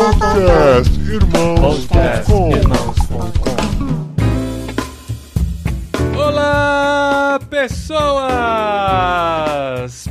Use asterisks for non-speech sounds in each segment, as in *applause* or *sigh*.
Podcast Irmãos.com Olá, pessoas!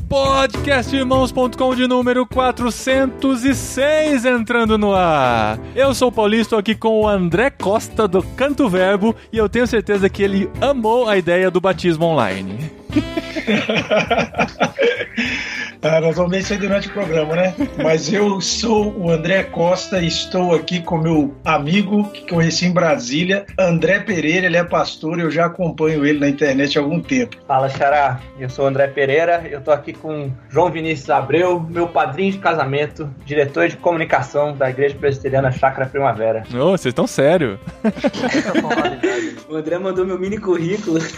Podcastirmãos.com de número 406 entrando no ar. Eu sou o Paulista, estou aqui com o André Costa do Canto Verbo e eu tenho certeza que ele amou a ideia do batismo online. *laughs* Ah, nós vamos ver isso aí durante o programa, né? Mas eu sou o André Costa e estou aqui com meu amigo que conheci em Brasília, André Pereira. Ele é pastor, eu já acompanho ele na internet há algum tempo. Fala, Xará. Eu sou o André Pereira. Eu tô aqui com João Vinícius Abreu, meu padrinho de casamento, diretor de comunicação da Igreja Presbiteriana Chácara Primavera. Ô, vocês estão sério? *laughs* O André mandou meu mini currículo. *laughs*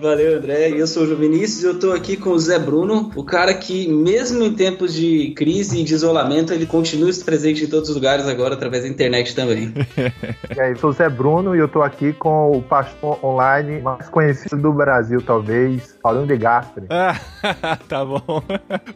Valeu, André. Eu sou o Vinícius e eu tô aqui com o Zé Bruno, o cara que, mesmo em tempos de crise e de isolamento, ele continua presente em todos os lugares agora, através da internet também. *laughs* E aí, eu sou o Zé Bruno e eu tô aqui com o pastor online mais conhecido do Brasil, talvez, Paulinho de Gastre. Ah, *laughs* tá bom.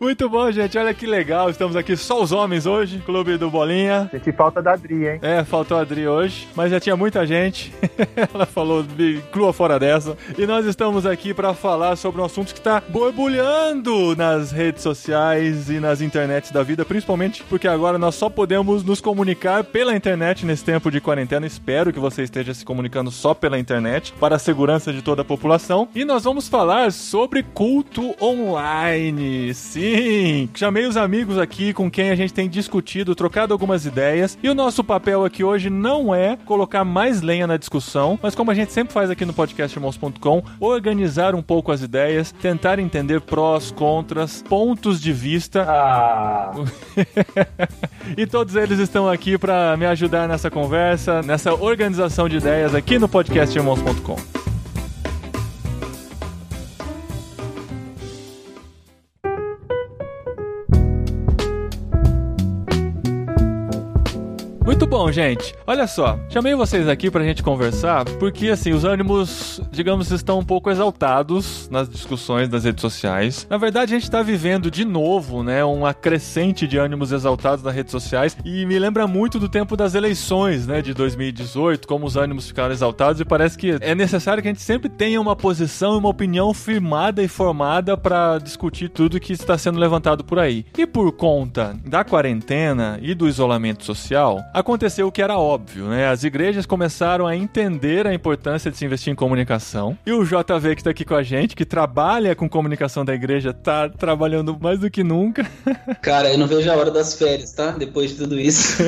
Muito bom, gente. Olha que legal. Estamos aqui só os homens hoje, Clube do Bolinha. Senti falta da Adri, hein? É, faltou a Adri hoje, mas já tinha muita gente. *laughs* Ela falou "Me fora dessa. E nós estamos aqui para falar sobre um assunto que está borbulhando nas redes sociais e nas internets da vida, principalmente porque agora nós só podemos nos comunicar pela internet nesse tempo de quarentena. Espero que você esteja se comunicando só pela internet para a segurança de toda a população. E nós vamos falar sobre culto online. Sim, chamei os amigos aqui com quem a gente tem discutido, trocado algumas ideias. E o nosso papel aqui hoje não é colocar mais lenha na discussão, mas como a gente sempre faz aqui no podcastirmãos.com, organizar um pouco as ideias, tentar entender prós, contras, pontos de vista. Ah, *laughs* e todos eles estão aqui para me ajudar nessa conversa, nessa organização de ideias aqui no podcastirmãos.com. Muito bom, gente. Olha só, chamei vocês aqui pra gente conversar porque, assim, os ânimos, digamos, estão um pouco exaltados nas discussões das redes sociais. Na verdade, a gente tá vivendo de novo, né, uma crescente de ânimos exaltados nas redes sociais e me lembra muito do tempo das eleições, né, de 2018, como os ânimos ficaram exaltados e parece que é necessário que a gente sempre tenha uma posição e uma opinião firmada e formada pra discutir tudo que está sendo levantado por aí. E por conta da quarentena e do isolamento social, aconteceu o que era óbvio, né? As igrejas começaram a entender a importância de se investir em comunicação. E o JV que tá aqui com a gente, que trabalha com comunicação da igreja, tá trabalhando mais do que nunca. *laughs* Cara, eu não vejo a hora das férias, tá? Depois de tudo isso.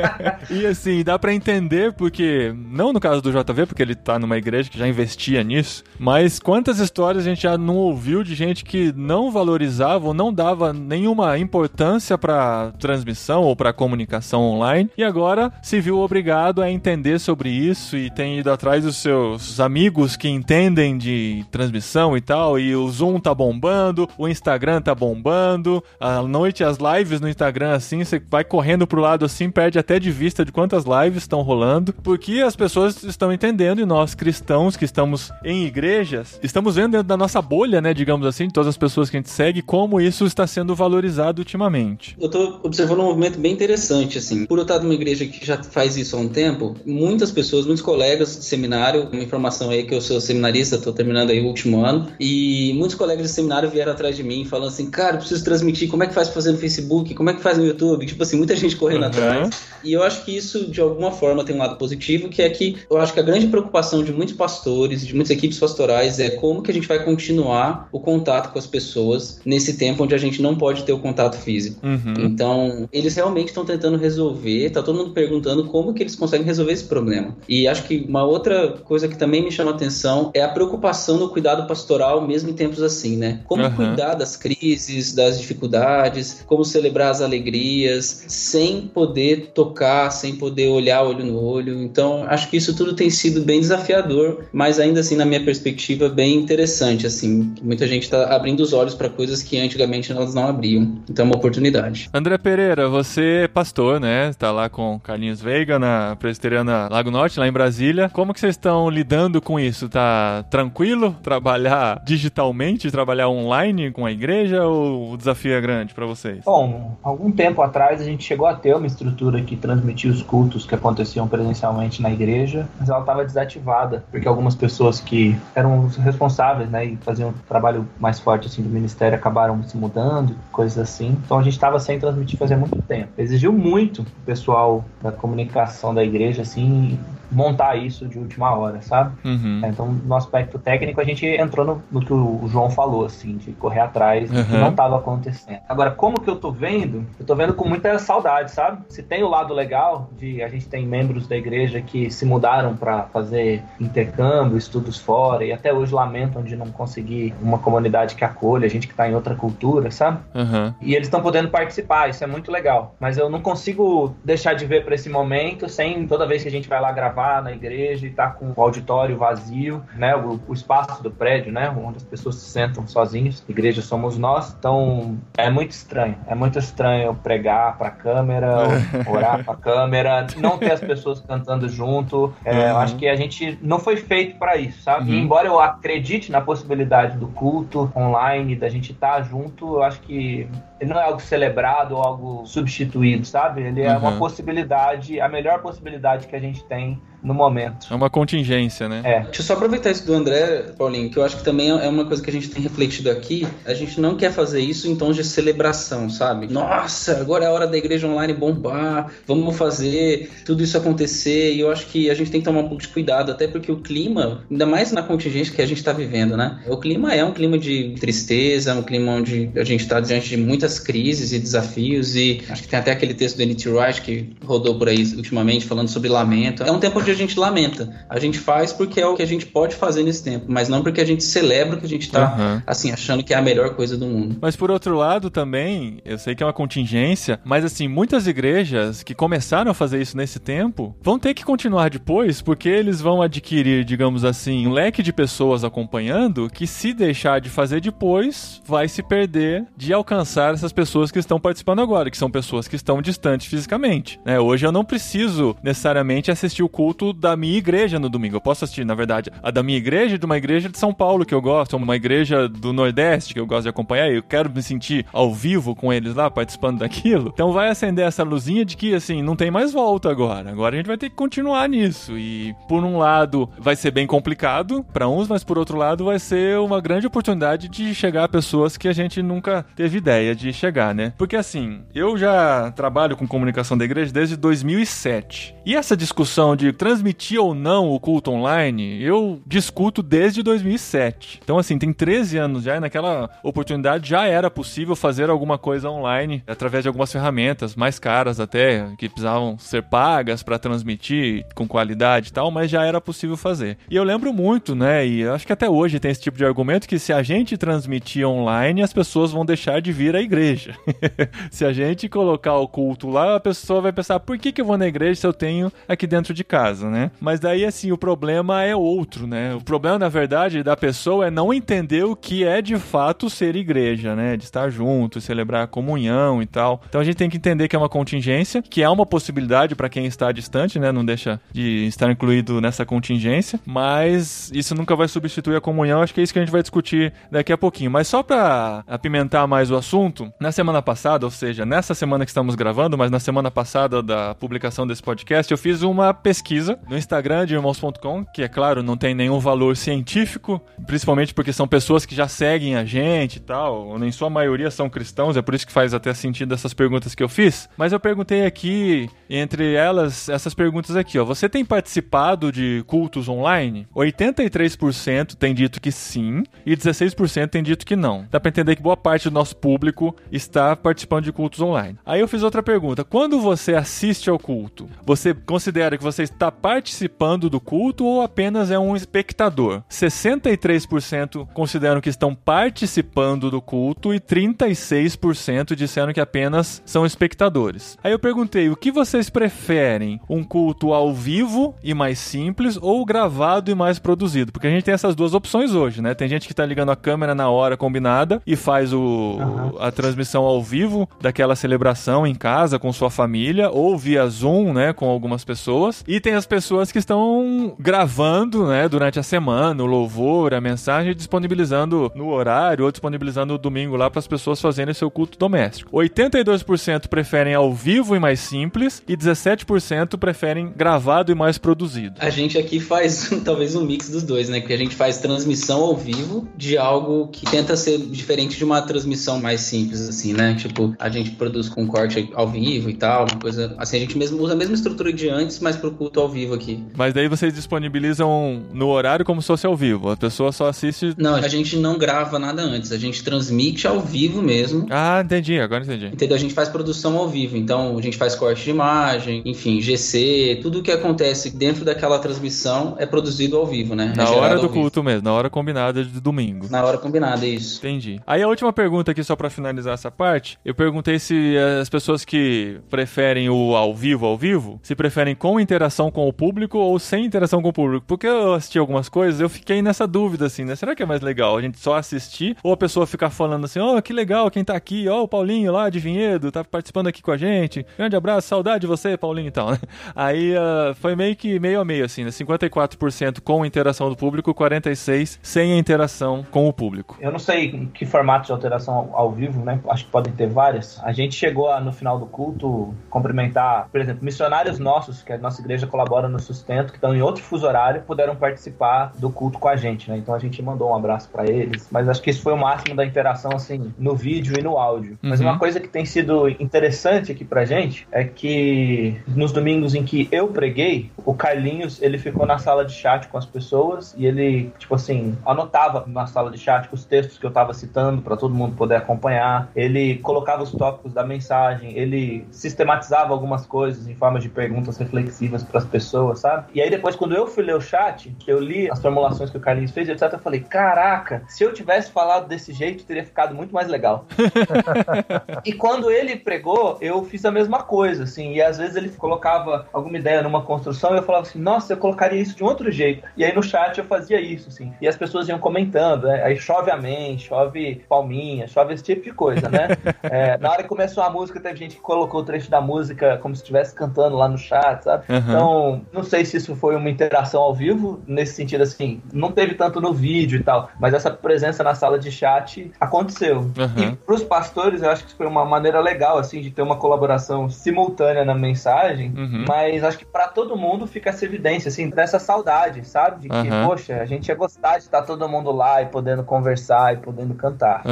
*laughs* e assim, dá pra entender porque, não no caso do JV, porque ele tá numa igreja que já investia nisso, mas quantas histórias a gente já não ouviu de gente que não valorizava ou não dava nenhuma importância pra transmissão ou pra comunicação online e agora se viu obrigado a entender sobre isso e tem ido atrás dos seus amigos que entendem de transmissão e tal. E o Zoom tá bombando, o Instagram tá bombando. À noite as lives no Instagram assim, você vai correndo pro lado assim, perde até de vista de quantas lives estão rolando, porque as pessoas estão entendendo e nós cristãos que estamos em igrejas, estamos vendo dentro da nossa bolha, né, digamos assim, de todas as pessoas que a gente segue, como isso está sendo valorizado ultimamente. Eu tô observando um movimento bem interessante, assim. Por eu estar numa igreja que já faz isso há um tempo, muitas pessoas, muitos colegas de seminário, uma informação aí que eu sou seminarista, tô terminando aí o último ano, e muitos colegas de seminário vieram atrás de mim falando assim, cara, eu preciso transmitir, como é que faz pra fazer no Facebook, como é que faz no YouTube? Tipo assim, muita gente correndo Uhum. atrás. E eu acho que isso, de alguma forma, tem um lado positivo, que é que eu acho que a grande preocupação de muitos pastores, de muitas equipes pastorais, é como que a gente vai continuar o contato com as pessoas nesse tempo onde a gente não pode ter o contato físico. Uhum. Então, eles realmente estão tentando resolver, tá todo mundo perguntando como que eles conseguem resolver esse problema. E acho que uma outra coisa que também me chama a atenção é a preocupação no cuidado pastoral, mesmo em tempos assim, né? Como Aham. cuidar das crises, das dificuldades, como celebrar as alegrias, sem poder tocar, sem poder olhar olho no olho. Então, acho que isso tudo tem sido bem desafiador, mas ainda assim, na minha perspectiva, bem interessante, assim. Muita gente está abrindo os olhos para coisas que antigamente elas não abriam. Então, é uma oportunidade. André Pereira, você é pastor, né? Tá lá com Carlinhos Veiga, na Presbiteriana Lago Norte, lá em Brasília. Como que vocês estão lidando com isso? Tá tranquilo trabalhar digitalmente, trabalhar online com a igreja ou o desafio é grande para vocês? Bom, algum tempo atrás a gente chegou a ter uma estrutura que transmitia os cultos que aconteciam presencialmente na igreja, mas ela estava desativada, porque algumas pessoas que eram responsáveis, né, e faziam um trabalho mais forte assim do ministério acabaram se mudando, coisas assim. Então a gente estava sem transmitir fazia muito tempo. Exigiu muito o pessoal da comunicação da igreja assim montar isso de última hora, sabe? Uhum. Então, no aspecto técnico, a gente entrou no, no que o João falou, assim, de correr atrás do que Uhum. não estava acontecendo. Agora, como que eu tô vendo? Eu tô vendo com muita saudade, sabe? Se tem o lado legal de a gente tem membros da igreja que se mudaram para fazer intercâmbio, estudos fora e até hoje lamentam de não conseguir uma comunidade que acolha, a gente que tá em outra cultura, sabe? Uhum. E eles estão podendo participar, isso é muito legal. Mas eu não consigo deixar de ver para esse momento sem toda vez que a gente vai lá gravar na igreja e tá com o auditório vazio, né? O, o espaço do prédio, né? Onde as pessoas se sentam sozinhos. Igreja somos nós. Então é muito estranho. É muito estranho eu pregar pra câmera, *laughs* orar pra câmera, não ter as pessoas cantando junto. É, Eu Uhum. acho que a gente não foi feito para isso, sabe? Uhum. Embora eu acredite na possibilidade do culto online, da gente estar junto, eu acho que ele não é algo celebrado ou algo substituído, sabe? Ele é Uhum. uma possibilidade, a melhor possibilidade que a gente tem no momento. É uma contingência, né? É. Deixa eu só aproveitar isso do André, Paulinho, que eu acho que também é uma coisa que a gente tem refletido aqui. A gente não quer fazer isso em tons de celebração, sabe? Nossa, agora é a hora da igreja online bombar, vamos fazer tudo isso acontecer. E eu acho que a gente tem que tomar um pouco de cuidado, até porque o clima, ainda mais na contingência que a gente está vivendo, né? O clima é um clima de tristeza, é um clima onde a gente está diante de muitas crises e desafios. E acho que tem até aquele texto do N.T. Wright que rodou por aí ultimamente falando sobre lamento. É um tempo onde a gente lamenta. A gente faz porque é o que a gente pode fazer nesse tempo, mas não porque a gente celebra o que a gente tá, Uhum. assim, achando que é a melhor coisa do mundo. Mas por outro lado também, eu sei que é uma contingência, mas assim, muitas igrejas que começaram a fazer isso nesse tempo vão ter que continuar depois, porque eles vão adquirir, digamos assim, um leque de pessoas acompanhando que se deixar de fazer depois, vai se perder de alcançar essas pessoas que estão participando agora, que são pessoas que estão distantes fisicamente. né? Hoje eu não preciso necessariamente assistir o culto da minha igreja no domingo. Eu posso assistir, na verdade, a da minha igreja e de uma igreja de São Paulo que eu gosto, uma igreja do Nordeste que eu gosto de acompanhar. e Eu quero me sentir ao vivo com eles lá, participando daquilo. Então vai acender essa luzinha de que, assim, não tem mais volta agora. Agora a gente vai ter que continuar nisso. E, por um lado, vai ser bem complicado para uns, mas por outro lado, vai ser uma grande oportunidade de chegar a pessoas que a gente nunca teve ideia de chegar, né? Porque, assim, eu já trabalho com comunicação da igreja desde 2007. E essa discussão de transmitir ou não o culto online, eu discuto desde 2007. Então, assim, tem 13 anos já, e naquela oportunidade já era possível fazer alguma coisa online através de algumas ferramentas mais caras até, que precisavam ser pagas para transmitir com qualidade e tal, mas já era possível fazer. E eu lembro muito, né, e acho que até hoje tem esse tipo de argumento que se a gente transmitir online, as pessoas vão deixar de vir à igreja. *laughs* se a gente colocar o culto lá, a pessoa vai pensar, por que, que eu vou na igreja se eu tenho aqui dentro de casa, né? Mas daí, assim, o problema é outro, né? O problema, na verdade, da pessoa é não entender o que é de fato ser igreja, né? De estar junto, celebrar a comunhão e tal. Então a gente tem que entender que é uma contingência, que é uma possibilidade para quem está distante, né? Não deixa de estar incluído nessa contingência, mas isso nunca vai substituir a comunhão. Acho que é isso que a gente vai discutir daqui a pouquinho. Mas só para apimentar mais o assunto, na semana passada, ou seja, nessa semana que estamos gravando, mas na semana passada da publicação desse podcast, eu fiz uma pesquisa no Instagram de irmãos.com, que é claro, não tem nenhum valor científico, principalmente porque são pessoas que já seguem a gente e tal, em sua maioria são cristãos, é por isso que faz até sentido essas perguntas que eu fiz. Mas eu perguntei aqui, entre elas, essas perguntas aqui, ó. Você tem participado de cultos online? 83% tem dito que sim, e 16% tem dito que não. Dá pra entender que boa parte do nosso público está participando de cultos online. Aí eu fiz outra pergunta. Quando você assiste ao culto, você considera que você está está participando do culto ou apenas é um espectador. 63% consideram que estão participando do culto e 36% disseram que apenas são espectadores. Aí eu perguntei, o que vocês preferem? Um culto ao vivo e mais simples ou gravado e mais produzido? Porque a gente tem essas duas opções hoje, né? Tem gente que tá ligando a câmera na hora combinada e faz o, uhum. a transmissão ao vivo daquela celebração em casa com sua família ou via Zoom, né, com algumas pessoas. E tem as pessoas que estão gravando, né, durante a semana, o louvor, a mensagem, disponibilizando no horário ou disponibilizando no domingo lá para as pessoas fazerem seu culto doméstico. 82% preferem ao vivo e mais simples e 17% preferem gravado e mais produzido. A gente aqui faz *laughs* talvez um mix dos dois, né? Porque a gente faz transmissão ao vivo de algo que tenta ser diferente de uma transmissão mais simples, assim, né? Tipo, a gente produz com corte ao vivo e tal, uma coisa assim, a gente mesmo usa a mesma estrutura de antes, mas pro culto ao vivo aqui. Mas daí vocês disponibilizam no horário como se fosse ao vivo, a pessoa só assiste... Não, a gente não grava nada antes, a gente transmite ao vivo mesmo. Ah, entendi, agora entendi. Entendeu? A gente faz produção ao vivo, então a gente faz corte de imagem, enfim, GC, tudo que acontece dentro daquela transmissão é produzido ao vivo, né? Na é hora do culto mesmo, na hora combinada de domingo. Na hora combinada, isso. Entendi. Aí a última pergunta aqui, só para finalizar essa parte, eu perguntei se as pessoas que preferem o ao vivo, ao vivo, se preferem com interação com o público ou sem interação com o público. Porque eu assisti algumas coisas, eu fiquei nessa dúvida, assim, né? Será que é mais legal a gente só assistir ou a pessoa ficar falando assim, ó, oh, que legal quem tá aqui, ó, oh, o Paulinho lá de Vinhedo, tá participando aqui com a gente. Grande abraço, saudade de você, Paulinho e tal, né? Aí uh, foi meio que meio a meio, assim, né? 54% com interação do público, 46% sem interação com o público. Eu não sei que formato de alteração ao vivo, né? Acho que podem ter várias. A gente chegou a, no final do culto, cumprimentar, por exemplo, missionários nossos, que a nossa igreja colabora no sustento, que estão em outro fuso horário, puderam participar do culto com a gente, né? Então a gente mandou um abraço para eles, mas acho que isso foi o máximo da interação, assim, no vídeo e no áudio. Uhum. Mas uma coisa que tem sido interessante aqui pra gente é que nos domingos em que eu preguei, o Carlinhos, ele ficou na sala de chat com as pessoas e ele, tipo assim, anotava na sala de chat os textos que eu tava citando para todo mundo poder acompanhar. Ele colocava os tópicos da mensagem, ele sistematizava algumas coisas em forma de perguntas reflexivas para as pessoas, sabe? E aí depois, quando eu fui ler o chat, eu li as formulações que o Carlinhos fez, etc, eu falei, caraca, se eu tivesse falado desse jeito, teria ficado muito mais legal. *laughs* e quando ele pregou, eu fiz a mesma coisa, assim, e às vezes ele colocava alguma ideia numa construção e eu falava assim, nossa, eu colocaria isso de um outro jeito. E aí no chat eu fazia isso, assim, e as pessoas iam comentando, né? Aí chove amém, chove palminha, chove esse tipo de coisa, né? *laughs* é, na hora que começou a música, teve gente que colocou o trecho da música como se estivesse cantando lá no chat, sabe? Uhum. Então, não sei se isso foi uma interação ao vivo, nesse sentido assim, não teve tanto no vídeo e tal, mas essa presença na sala de chat aconteceu. Uhum. E pros pastores, eu acho que foi uma maneira legal, assim, de ter uma colaboração simultânea na mensagem, uhum. mas acho que para todo mundo fica essa evidência, assim, dessa saudade, sabe? De que, uhum. poxa, a gente ia gostar de estar todo mundo lá e podendo conversar e podendo cantar.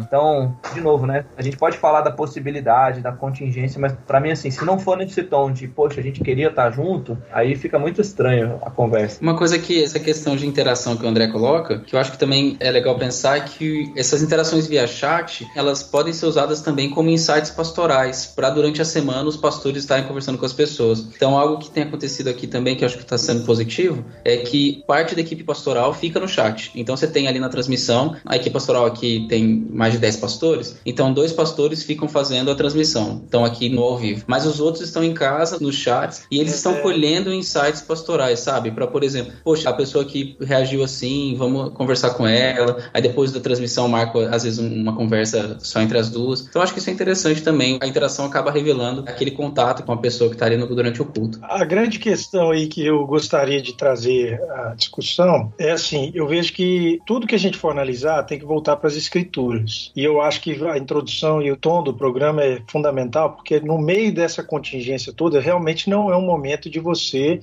Então, de novo, né? A gente pode falar da possibilidade, da contingência, mas para mim, assim, se não for nesse tom de, poxa, a gente queria estar junto, aí fica muito estranho a conversa. Uma coisa que essa questão de interação que o André coloca, que eu acho que também é legal pensar que essas interações via chat, elas podem ser usadas também como insights pastorais, para durante a semana os pastores estarem conversando com as pessoas. Então, algo que tem acontecido aqui também, que eu acho que está sendo positivo, é que parte da equipe pastoral fica no chat. Então, você tem ali na transmissão, a equipe pastoral aqui tem mais de 10 pastores, então dois pastores ficam fazendo a transmissão, estão aqui no ao vivo. Mas os outros estão em casa, nos chats, e eles estão é. Colhendo insights pastorais, sabe? Para, por exemplo, poxa, a pessoa que reagiu assim, vamos conversar com ela, aí depois da transmissão marco, às vezes, uma conversa só entre as duas. Então, acho que isso é interessante também. A interação acaba revelando aquele contato com a pessoa que está ali no, durante o culto. A grande questão aí que eu gostaria de trazer à discussão é assim: eu vejo que tudo que a gente for analisar tem que voltar para as escrituras. E eu acho que a introdução e o tom do programa é fundamental, porque no meio dessa contingência toda, realmente não é um momento de você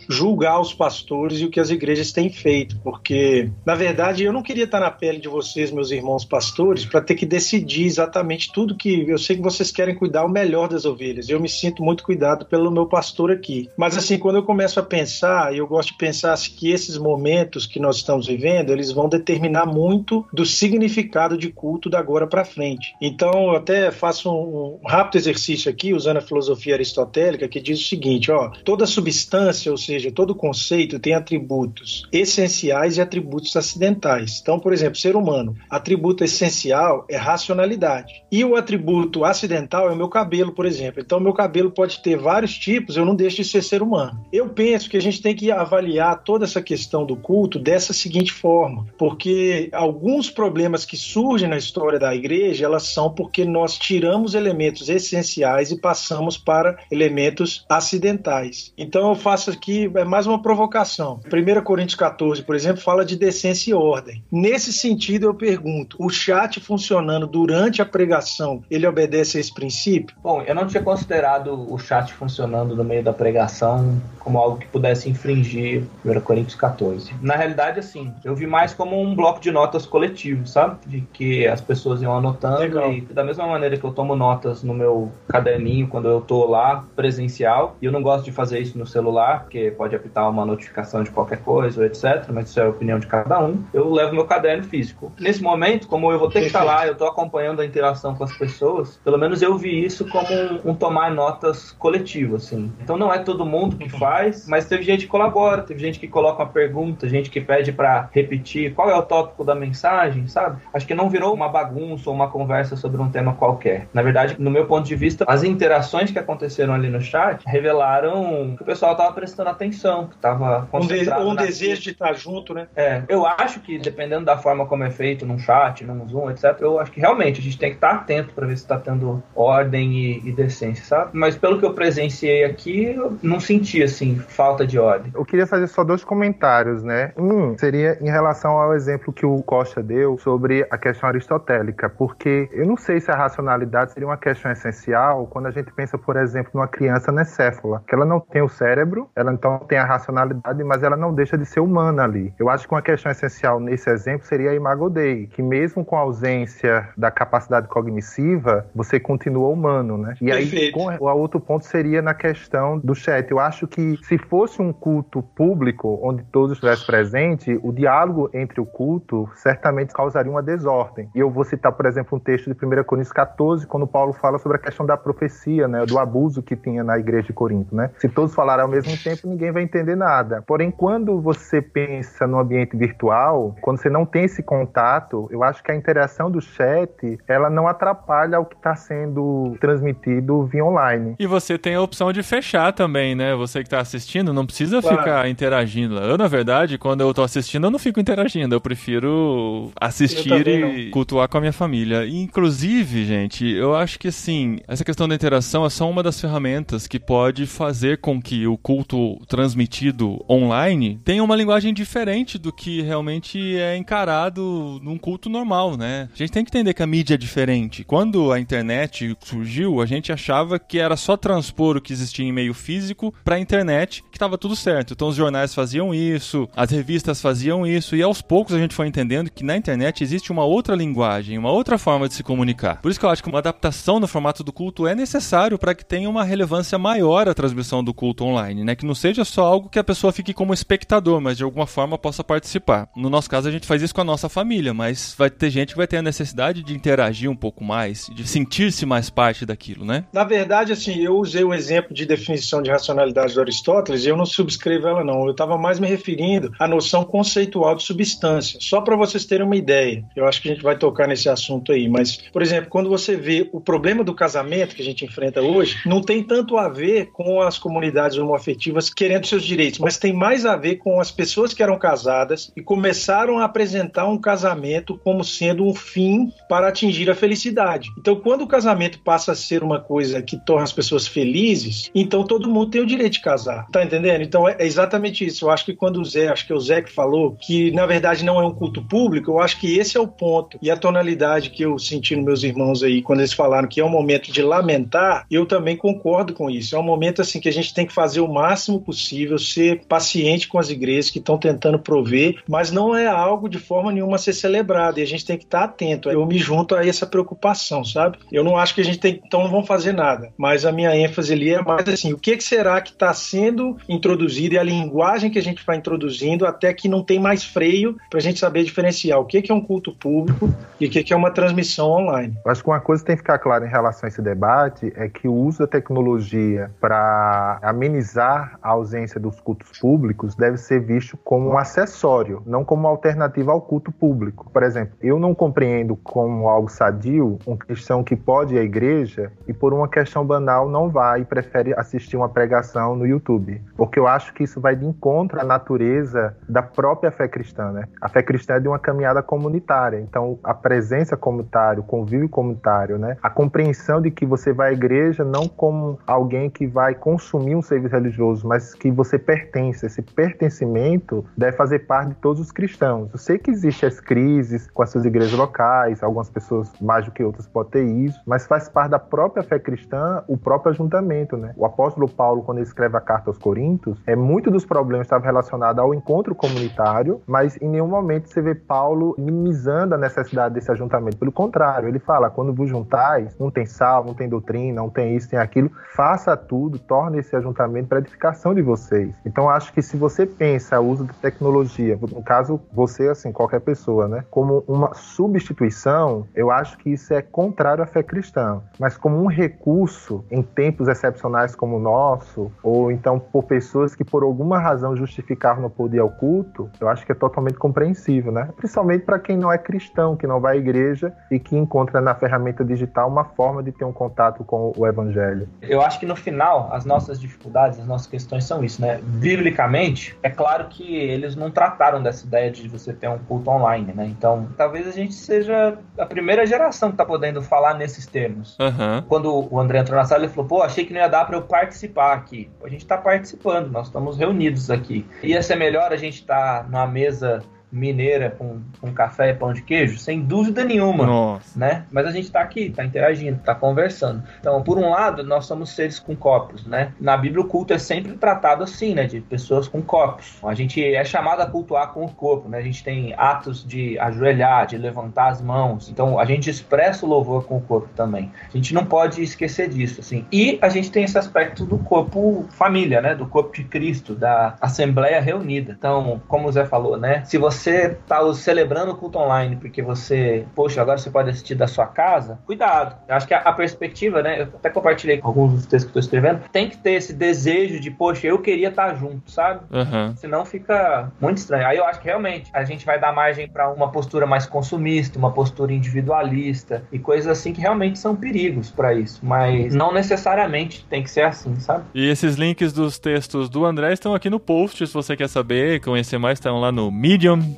julgar os pastores e o que as igrejas têm feito, porque, na verdade, eu não queria estar na pele de vocês, meus irmãos pastores, para ter que decidir exatamente tudo que eu sei que vocês querem cuidar o melhor das ovelhas. Eu me sinto muito cuidado pelo meu pastor aqui. Mas, assim, quando eu começo a pensar, eu gosto de pensar assim, que esses momentos que nós estamos vivendo, eles vão determinar muito do significado de culto da agora para frente. Então, eu até faço um rápido exercício aqui, usando a filosofia aristotélica, que diz o seguinte: ó, toda substância substância, ou seja, todo conceito tem atributos essenciais e atributos acidentais. Então, por exemplo, ser humano, atributo essencial é racionalidade. E o atributo acidental é o meu cabelo, por exemplo. Então, meu cabelo pode ter vários tipos, eu não deixo de ser ser humano. Eu penso que a gente tem que avaliar toda essa questão do culto dessa seguinte forma, porque alguns problemas que surgem na história da igreja, elas são porque nós tiramos elementos essenciais e passamos para elementos acidentais. Então eu faço aqui é mais uma provocação. 1 Coríntios 14, por exemplo, fala de decência e ordem. Nesse sentido, eu pergunto: o chat funcionando durante a pregação, ele obedece a esse princípio? Bom, eu não tinha considerado o chat funcionando no meio da pregação como algo que pudesse infringir 1 Coríntios 14. Na realidade, assim, eu vi mais como um bloco de notas coletivo, sabe? De que as pessoas iam anotando Legal. e da mesma maneira que eu tomo notas no meu caderninho quando eu tô lá presencial, e eu não gosto de fazer isso no celular, porque pode apitar uma notificação de qualquer coisa, etc, mas isso é a opinião de cada um. Eu levo meu caderno físico. Nesse momento, como eu vou ter que estar lá, eu tô acompanhando a interação com as pessoas, pelo menos eu vi isso como um, um tomar notas coletivo, assim. Então não é todo mundo que faz, mas teve gente que colabora, teve gente que coloca uma pergunta, gente que pede para repetir qual é o tópico da mensagem, sabe? Acho que não virou uma bagunça ou uma conversa sobre um tema qualquer. Na verdade, no meu ponto de vista, as interações que aconteceram ali no chat revelaram que o pessoal estava prestando atenção, que estava concentrado. Um, de, um desejo de estar junto, né? É, eu acho que dependendo da forma como é feito num chat, num Zoom, etc., eu acho que realmente a gente tem que estar atento para ver se está tendo ordem e, e decência, sabe? Mas pelo que eu presenciei aqui, eu não senti, assim, falta de ordem. Eu queria fazer só dois comentários, né? Um seria em relação ao exemplo que o Costa deu sobre a questão aristotélica, porque eu não sei se a racionalidade seria uma questão essencial quando a gente pensa, por exemplo, numa criança necéfala, que ela não tem o cérebro, ela então tem a racionalidade, mas ela não deixa de ser humana ali. Eu acho que uma questão essencial nesse exemplo seria a imago Dei, que mesmo com a ausência da capacidade cognitiva, você continua humano, né? E aí, com, o outro ponto seria na questão do chat. Eu acho que se fosse um culto público, onde todos estivessem presentes, o diálogo entre o culto certamente causaria uma desordem. E eu vou citar, por exemplo, um texto de 1 Coríntios 14, quando Paulo fala sobre a questão da profecia, né, do abuso que tinha na igreja de Corinto, né? Se todos falarem ao mesmo tempo, ninguém vai entender nada. Porém, quando você pensa no ambiente virtual, quando você não tem esse contato, eu acho que a interação do chat, ela não atrapalha o que está sendo transmitido via online. E você tem a opção de fechar também, né? Você que está assistindo, não precisa claro. ficar interagindo. Eu, na verdade, quando eu estou assistindo, eu não fico interagindo. Eu prefiro assistir e cultuar com a minha família. E, inclusive, gente, eu acho que, assim, essa questão da interação é só uma das ferramentas que pode fazer com que o culto transmitido online tenha uma linguagem diferente do que realmente é encarado num culto normal, né? A gente tem que entender que a mídia é diferente. Quando a internet surgiu, a gente achava que era só transpor o que existia em meio físico para a internet, que estava tudo certo. Então os jornais faziam isso, as revistas faziam isso, e aos poucos a gente foi entendendo que na internet existe uma outra linguagem, uma outra forma de se comunicar. Por isso que eu acho que uma adaptação no formato do culto é necessário para que tenha uma relevância maior a transmissão do culto online, né? Que não seja só algo que a pessoa fique como espectador, mas de alguma forma possa participar. No nosso caso, a gente faz isso com a nossa família, mas vai ter gente que vai ter a necessidade de interagir um pouco mais, de sentir-se mais parte daquilo, né? Na verdade, assim, eu usei o exemplo de definição de racionalidade do Aristóteles e eu não subscrevo ela, não. Eu estava mais me referindo à noção conceitual de substância. Só para vocês terem uma ideia. Eu acho que a gente vai tocar nesse assunto aí. Mas, por exemplo, quando você vê o problema do casamento que a gente enfrenta hoje, não tem tanto a ver com as comunidades homoafetivas querendo seus direitos, mas tem mais a ver com as pessoas que eram casadas e começaram a apresentar um casamento como sendo um fim para atingir a felicidade. Então, quando o casamento passa a ser uma coisa que torna as pessoas felizes, então todo mundo tem o direito de casar. Tá entendendo? Então é exatamente isso. Eu acho que quando o Zé, acho que é o Zé que falou que na verdade não é um culto público, eu acho que esse é o ponto. E a tonalidade que eu senti nos meus irmãos aí quando eles falaram que é um momento de lamentar, eu também concordo com isso. É um momento assim que a gente tem que fazer o máximo possível, ser paciente com as igrejas que estão tentando prover, mas não é algo de forma nenhuma a ser celebrado e a gente tem que estar atento. Eu me junto a essa preocupação, sabe? Eu não acho que a gente tem, então não vamos fazer nada, mas a minha ênfase ali é mais assim, o que, será que está sendo introduzido e a linguagem que a gente vai introduzindo até que não tem mais freio para a gente saber diferenciar o que, é um culto público e o que, que é uma transmissão online. Eu acho que uma coisa que tem que ficar clara em relação a esse debate é que o uso da tecnologia para amenizar tolerar a ausência dos cultos públicos deve ser visto como um acessório, não como alternativa ao culto público. Por exemplo, eu não compreendo como algo sadio um cristão que pode ir à igreja e por uma questão banal não vai e prefere assistir uma pregação no YouTube, porque eu acho que isso vai de encontro à natureza da própria fé cristã, né? A fé cristã é de uma caminhada comunitária, então a presença comunitária, o convívio comunitário, né? A compreensão de que você vai à igreja não como alguém que vai consumir um serviço religioso, mas que você pertence. Esse pertencimento deve fazer parte de todos os cristãos. Eu sei que existem as crises com as suas igrejas locais, algumas pessoas mais do que outras podem ter isso, mas faz parte da própria fé cristã o próprio ajuntamento, né? O apóstolo Paulo, quando ele escreve a carta aos Coríntios, é muito dos problemas estavam relacionados ao encontro comunitário, mas em nenhum momento você vê Paulo minimizando a necessidade desse ajuntamento. Pelo contrário, ele fala: quando vos juntais, não tem sal, não tem doutrina, não tem isso, tem aquilo, faça tudo, torne esse ajuntamento para edificação de vocês. Então, acho que se você pensa o uso da tecnologia, no caso, você, assim, qualquer pessoa, né, como uma substituição, eu acho que isso é contrário à fé cristã. Mas como um recurso em tempos excepcionais como o nosso, ou então por pessoas que por alguma razão justificavam poder ao culto, eu acho que é totalmente compreensível, né? Principalmente para quem não é cristão, que não vai à igreja e que encontra na ferramenta digital uma forma de ter um contato com o evangelho. Eu acho que no final, as nossas dificuldades, as nossas questões são isso, né? Biblicamente, é claro que eles não trataram dessa ideia de você ter um culto online, né? Então, talvez a gente seja a primeira geração que tá podendo falar nesses termos. Uhum. Quando o André entrou na sala, ele falou: pô, achei que não ia dar para eu participar aqui. A gente tá participando, nós estamos reunidos aqui. Ia ser melhor a gente estar tá numa mesa mineira com, com café e pão de queijo? Sem dúvida nenhuma. Nossa. Né? Mas a gente está aqui, está interagindo, está conversando. Então, por um lado, nós somos seres com corpos, né? Na Bíblia, o culto é sempre tratado assim, né? De pessoas com corpos. A gente é chamado a cultuar com o corpo, né? A gente tem atos de ajoelhar, de levantar as mãos. Então, a gente expressa o louvor com o corpo também. A gente não pode esquecer disso, assim. E a gente tem esse aspecto do corpo família, né? Do corpo de Cristo, da Assembleia reunida. Então, como o Zé falou, né? Se você você está celebrando o culto online porque você, poxa, agora você pode assistir da sua casa, cuidado. Eu acho que a, a perspectiva, né? Eu até compartilhei com alguns dos textos que estou escrevendo, tem que ter esse desejo de, poxa, eu queria estar tá junto, sabe? Uhum. Senão fica muito estranho. Aí eu acho que realmente a gente vai dar margem para uma postura mais consumista, uma postura individualista e coisas assim que realmente são perigos para isso. Mas não necessariamente tem que ser assim, sabe? E esses links dos textos do André estão aqui no post, se você quer saber, conhecer mais, estão lá no Medium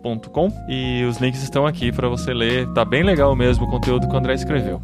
e os links estão aqui para você ler. Tá bem legal mesmo o conteúdo que o André escreveu.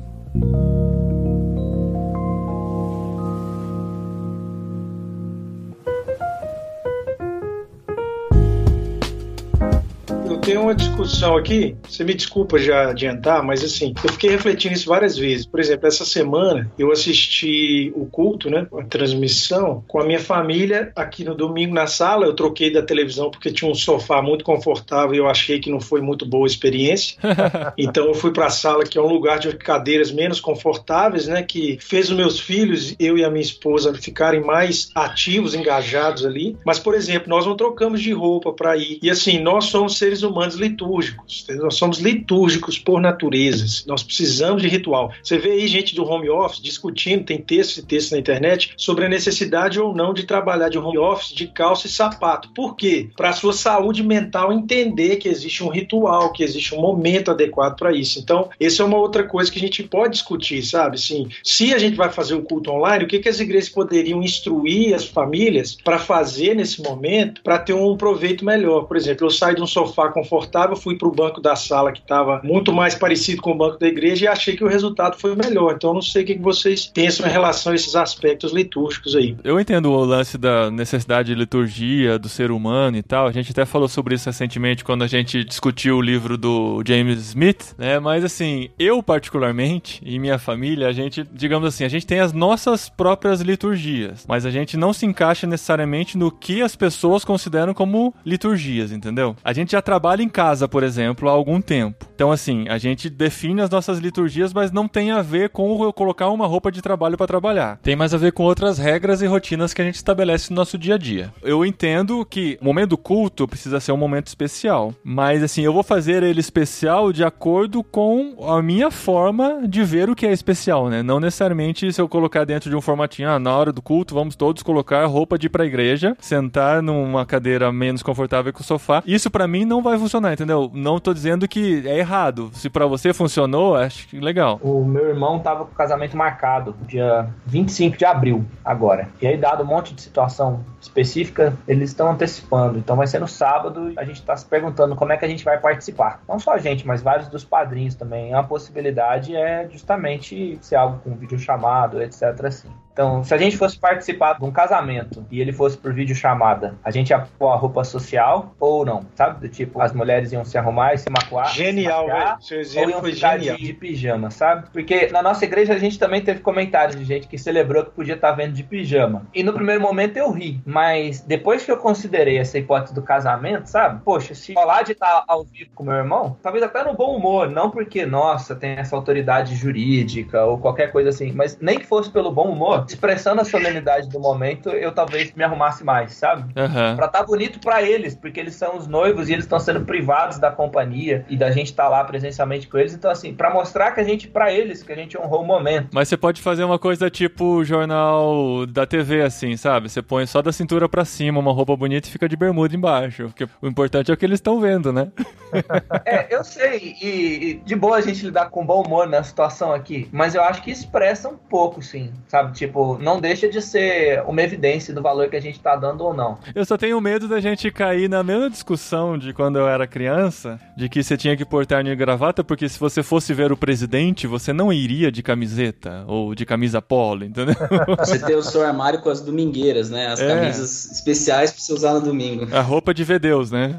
Tem uma discussão aqui, você me desculpa já adiantar, mas assim, eu fiquei refletindo isso várias vezes. Por exemplo, essa semana eu assisti o culto, né, a transmissão, com a minha família aqui no domingo na sala. Eu troquei da televisão porque tinha um sofá muito confortável e eu achei que não foi muito boa a experiência. *laughs* então eu fui para a sala, que é um lugar de cadeiras menos confortáveis, né, que fez os meus filhos, eu e a minha esposa, ficarem mais ativos, engajados ali. Mas, por exemplo, nós não trocamos de roupa para ir. E assim, nós somos seres humanos humanos litúrgicos. Nós somos litúrgicos por natureza. Nós precisamos de ritual. Você vê aí gente do home office discutindo, tem textos e textos na internet, sobre a necessidade ou não de trabalhar de home office de calça e sapato. Por quê? Para a sua saúde mental entender que existe um ritual, que existe um momento adequado para isso. Então, essa é uma outra coisa que a gente pode discutir, sabe? Sim, se a gente vai fazer o culto online, o que, que as igrejas poderiam instruir as famílias para fazer nesse momento para ter um proveito melhor? Por exemplo, eu saio de um sofá com confortável, fui para o banco da sala que estava muito mais parecido com o banco da igreja e achei que o resultado foi melhor. Então, não sei o que vocês pensam em relação a esses aspectos litúrgicos aí. Eu entendo o lance da necessidade de liturgia do ser humano e tal. A gente até falou sobre isso recentemente quando a gente discutiu o livro do James Smith, né? Mas assim, eu particularmente e minha família, a gente, digamos assim, a gente tem as nossas próprias liturgias, mas a gente não se encaixa necessariamente no que as pessoas consideram como liturgias, entendeu? A gente já trabalha trabalha em casa, por exemplo, há algum tempo. Então, assim, a gente define as nossas liturgias, mas não tem a ver com eu colocar uma roupa de trabalho para trabalhar. Tem mais a ver com outras regras e rotinas que a gente estabelece no nosso dia a dia. Eu entendo que o momento do culto precisa ser um momento especial, mas assim, eu vou fazer ele especial de acordo com a minha forma de ver o que é especial, né? Não necessariamente se eu colocar dentro de um formatinho, ah, na hora do culto vamos todos colocar roupa de ir pra igreja, sentar numa cadeira menos confortável que o sofá. Isso para mim não vai funcionar, entendeu? Não tô dizendo que é errado. Se para você funcionou, acho que legal. O meu irmão tava com o casamento marcado dia 25 de abril agora. E aí dado um monte de situação específica, eles estão antecipando. Então vai ser no sábado, a gente está se perguntando como é que a gente vai participar. Não só a gente, mas vários dos padrinhos também. A possibilidade é justamente ser algo com vídeo chamado, etc. Assim. Então, se a gente fosse participar de um casamento e ele fosse por vídeo chamada, a gente ia pôr a roupa social ou não? Sabe? Do tipo, as mulheres iam se arrumar e se macuar. Genial, velho. Seu exemplo ou iam foi ficar genial. de, de pijama, sabe? Porque na nossa igreja a gente também teve comentários de gente que celebrou que podia estar vendo de pijama. E no primeiro momento eu ri, mas depois que eu considerei essa hipótese do casamento, sabe? Poxa, se rolar de estar ao vivo com meu irmão, talvez até no bom humor, não porque, nossa, tem essa autoridade jurídica ou qualquer coisa assim, mas nem que fosse pelo bom humor, expressando a solenidade do momento, eu talvez me arrumasse mais, sabe? Aham. Pra estar bonito pra eles, porque eles são os noivos e eles estão sendo privados da companhia e da gente estar lá presencialmente com eles. Então, assim, pra mostrar que a gente, pra eles, que a gente honrou o momento. Mas você pode fazer uma coisa tipo jornal da TV, assim, sabe? Você põe só da cintura pra cima uma roupa bonita e fica de bermuda embaixo. Porque o importante é o que eles estão vendo, né? *laughs* É, eu sei, e, e de boa a gente lidar com bom humor na situação aqui, mas eu acho que expressa um pouco, sim, sabe? Tipo, não deixa de ser uma evidência do valor que a gente tá dando ou não. Eu só tenho medo da gente cair na mesma discussão de quando eu era criança, de que você tinha que portar de gravata, porque se você fosse ver o presidente, você não iria de camiseta ou de camisa polo, entendeu? *laughs* Você tem o seu armário com as domingueiras, né? As É. camisas especiais pra você usar no domingo. A roupa de ver Deus, né?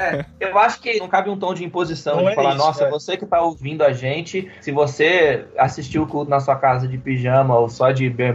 É, eu acho que não cabe um tom de imposição, Não de é falar, isso, nossa, é. você que tá ouvindo a gente, se você assistiu o culto na sua casa de pijama ou só de bermuda,